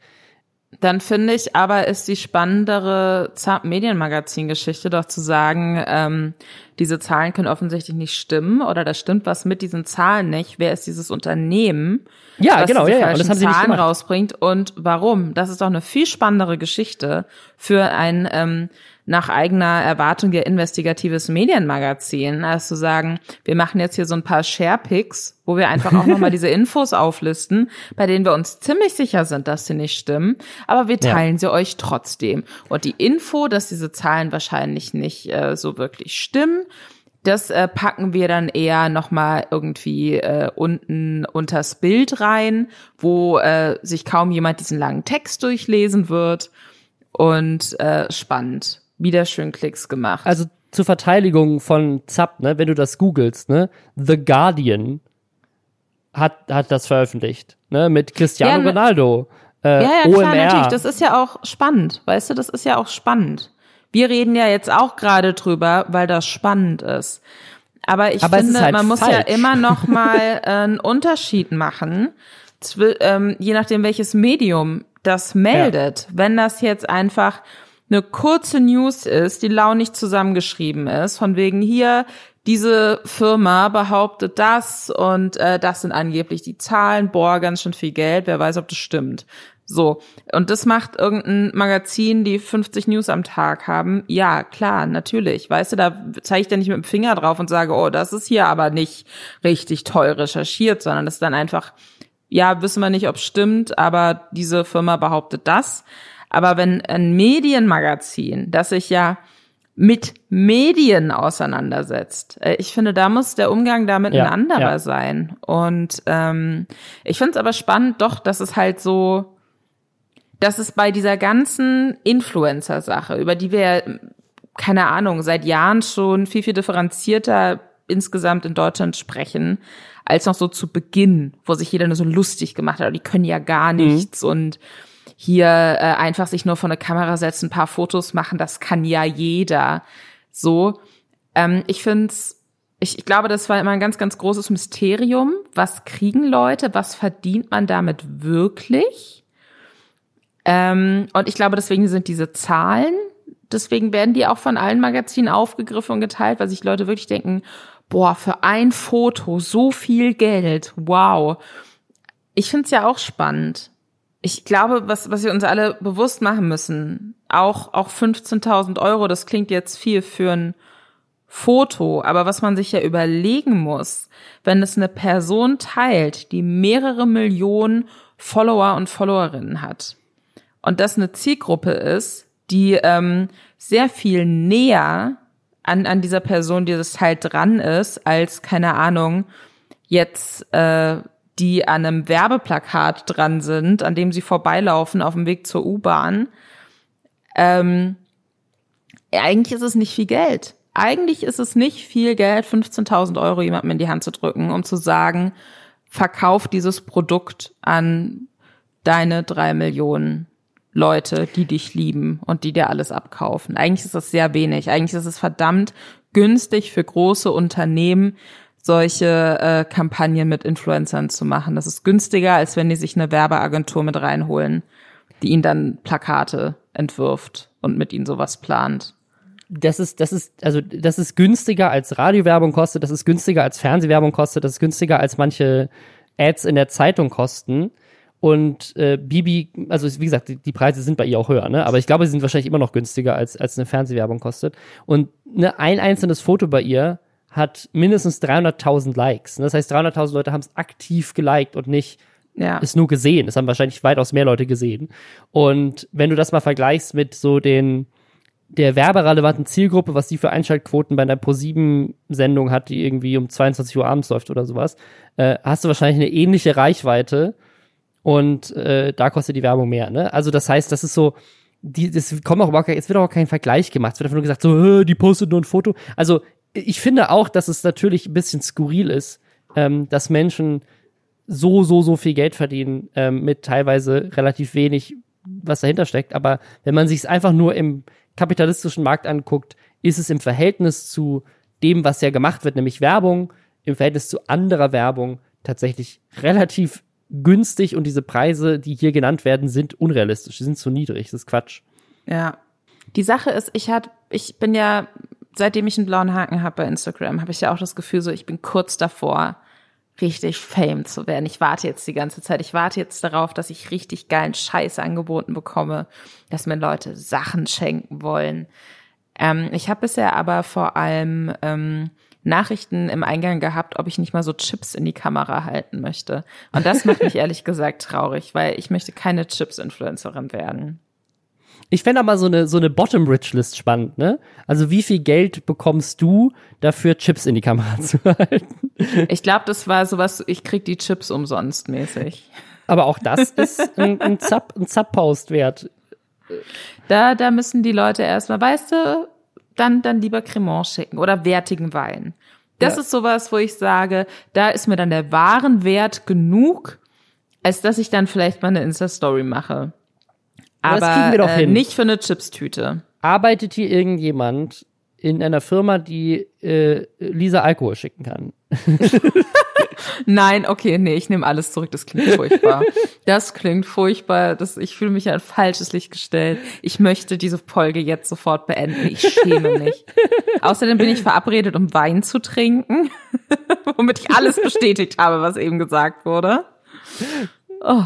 Dann finde ich aber ist die spannendere Medienmagazin-Geschichte doch zu sagen, ähm, diese Zahlen können offensichtlich nicht stimmen oder da stimmt was mit diesen Zahlen nicht. Wer ist dieses Unternehmen? Ja, genau, ja, ja. Und das haben sie Zahlen rausbringt und warum? Das ist doch eine viel spannendere Geschichte für ein ähm, nach eigener Erwartung ja investigatives Medienmagazin, als zu sagen, wir machen jetzt hier so ein paar Sharepics, wo wir einfach auch nochmal diese Infos auflisten, bei denen wir uns ziemlich sicher sind, dass sie nicht stimmen, aber wir teilen ja. sie euch trotzdem. Und die Info, dass diese Zahlen wahrscheinlich nicht äh, so wirklich stimmen, das äh, packen wir dann eher nochmal irgendwie äh, unten unters Bild rein, wo äh, sich kaum jemand diesen langen Text durchlesen wird. Und äh, spannend. Wieder schön Klicks gemacht. Also zur Verteidigung von Zapp, ne, wenn du das googelst, ne, The Guardian hat, hat das veröffentlicht, ne, mit Cristiano ja, Ronaldo. Äh, ja, ja, OMR. klar, natürlich. Das ist ja auch spannend. Weißt du, das ist ja auch spannend. Wir reden ja jetzt auch gerade drüber, weil das spannend ist. Aber ich Aber finde, halt man muss ja immer noch mal äh, einen Unterschied machen, ähm, je nachdem welches Medium das meldet. Ja. Wenn das jetzt einfach eine kurze News ist, die launig zusammengeschrieben ist, von wegen hier, diese Firma behauptet das und äh, das sind angeblich die Zahlen, boah, ganz schön viel Geld, wer weiß, ob das stimmt. So. Und das macht irgendein Magazin, die 50 News am Tag haben. Ja, klar, natürlich. Weißt du, da zeige ich dann nicht mit dem Finger drauf und sage, oh, das ist hier aber nicht richtig toll recherchiert, sondern das ist dann einfach Ja, wissen wir nicht, ob stimmt, aber diese Firma behauptet das. Aber wenn ein Medienmagazin, das sich ja mit Medien auseinandersetzt. Äh, ich finde, da muss der Umgang damit ja, ein anderer ja. sein. Und ähm, ich finde es aber spannend, doch, dass es halt so, dass es bei dieser ganzen Influencer-Sache, über die wir, keine Ahnung, seit Jahren schon viel, viel differenzierter insgesamt in Deutschland sprechen, als noch so zu Beginn, wo sich jeder nur so lustig gemacht hat, die können ja gar mhm. nichts mhm. und hier äh, einfach sich nur vor eine Kamera setzen, ein paar Fotos machen, das kann ja jeder. So, ähm, ich finde ich, ich glaube, das war immer ein ganz, ganz großes Mysterium. Was kriegen Leute? Was verdient man damit wirklich? Ähm, und ich glaube, deswegen sind diese Zahlen, deswegen werden die auch von allen Magazinen aufgegriffen und geteilt, weil sich Leute wirklich denken, boah, für ein Foto so viel Geld, wow. Ich finde es ja auch spannend ich glaube, was, was wir uns alle bewusst machen müssen, auch, auch 15.000 Euro, das klingt jetzt viel für ein Foto, aber was man sich ja überlegen muss, wenn es eine Person teilt, die mehrere Millionen Follower und Followerinnen hat und das eine Zielgruppe ist, die ähm, sehr viel näher an, an dieser Person, die das Teil dran ist, als, keine Ahnung, jetzt äh, die an einem Werbeplakat dran sind, an dem sie vorbeilaufen auf dem Weg zur U-Bahn. Ähm, eigentlich ist es nicht viel Geld. Eigentlich ist es nicht viel Geld, 15.000 Euro jemandem in die Hand zu drücken, um zu sagen, verkauf dieses Produkt an deine drei Millionen Leute, die dich lieben und die dir alles abkaufen. Eigentlich ist das sehr wenig. Eigentlich ist es verdammt günstig für große Unternehmen, solche äh, Kampagnen mit Influencern zu machen. Das ist günstiger, als wenn die sich eine Werbeagentur mit reinholen, die ihnen dann Plakate entwirft und mit ihnen sowas plant. Das ist, das ist, also das ist günstiger als Radiowerbung kostet, das ist günstiger als Fernsehwerbung kostet, das ist günstiger als manche Ads in der Zeitung kosten. Und äh, Bibi, also wie gesagt, die, die, Preise sind bei ihr auch höher, ne? Aber ich glaube, sie sind wahrscheinlich immer noch günstiger als, als eine Fernsehwerbung kostet. Und ne, ein einzelnes Foto bei ihr hat mindestens 300.000 Likes. Das heißt, 300.000 Leute haben es aktiv geliked und nicht ja. es nur gesehen. Es haben wahrscheinlich weitaus mehr Leute gesehen. Und wenn du das mal vergleichst mit so den der werberelevanten Zielgruppe, was die für Einschaltquoten bei einer Pro7-Sendung hat, die irgendwie um 22 Uhr abends läuft oder sowas, äh, hast du wahrscheinlich eine ähnliche Reichweite und äh, da kostet die Werbung mehr. Ne? Also das heißt, das ist so, die, das kommt auch überhaupt, es wird auch kein Vergleich gemacht. Es wird einfach nur gesagt, so, die postet nur ein Foto. Also ich finde auch, dass es natürlich ein bisschen skurril ist, ähm, dass Menschen so, so, so viel Geld verdienen ähm, mit teilweise relativ wenig, was dahinter steckt. Aber wenn man sich es einfach nur im kapitalistischen Markt anguckt, ist es im Verhältnis zu dem, was ja gemacht wird, nämlich Werbung, im Verhältnis zu anderer Werbung tatsächlich relativ günstig und diese Preise, die hier genannt werden, sind unrealistisch, die sind zu niedrig, das ist Quatsch. Ja. Die Sache ist, ich hat, ich bin ja seitdem ich einen blauen Haken habe bei Instagram, habe ich ja auch das Gefühl, so ich bin kurz davor, richtig Fame zu werden. Ich warte jetzt die ganze Zeit. Ich warte jetzt darauf, dass ich richtig geilen Scheiß angeboten bekomme, dass mir Leute Sachen schenken wollen. Ähm, ich habe bisher aber vor allem ähm, Nachrichten im Eingang gehabt, ob ich nicht mal so Chips in die Kamera halten möchte. Und das macht mich ehrlich gesagt traurig, weil ich möchte keine Chips-Influencerin werden. Ich fände aber so eine, so eine Bottom-Rich-List spannend, ne? Also wie viel Geld bekommst du dafür, Chips in die Kamera zu halten? Ich glaube, das war sowas, ich krieg die Chips umsonst mäßig. Aber auch das ist ein, ein Zap-Post ein wert. Da, da müssen die Leute erstmal, weißt du, dann, dann lieber Cremant schicken oder wertigen Wein. Das ja. ist sowas, wo ich sage, da ist mir dann der Warenwert genug, als dass ich dann vielleicht mal eine Insta-Story mache. Aber, das kriegen wir doch äh, hin. nicht für eine Chipstüte. Arbeitet hier irgendjemand in einer Firma, die äh, Lisa Alkohol schicken kann? Nein, okay, nee, ich nehme alles zurück. Das klingt furchtbar. Das klingt furchtbar. Das, ich fühle mich an ein falsches Licht gestellt. Ich möchte diese Folge jetzt sofort beenden. Ich schäme mich. Außerdem bin ich verabredet, um Wein zu trinken, womit ich alles bestätigt habe, was eben gesagt wurde. Oh.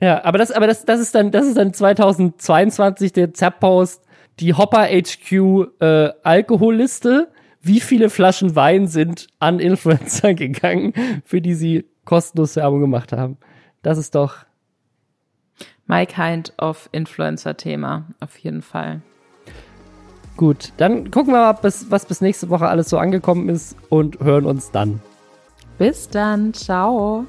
Ja, aber das, aber das, das ist dann, das ist dann 2022 der Zap-Post, die Hopper HQ äh, Alkoholliste. Wie viele Flaschen Wein sind an Influencer gegangen, für die sie kostenlos Werbung gemacht haben? Das ist doch. My kind of Influencer-Thema, auf jeden Fall. Gut, dann gucken wir mal, bis, was bis nächste Woche alles so angekommen ist und hören uns dann. Bis dann, ciao.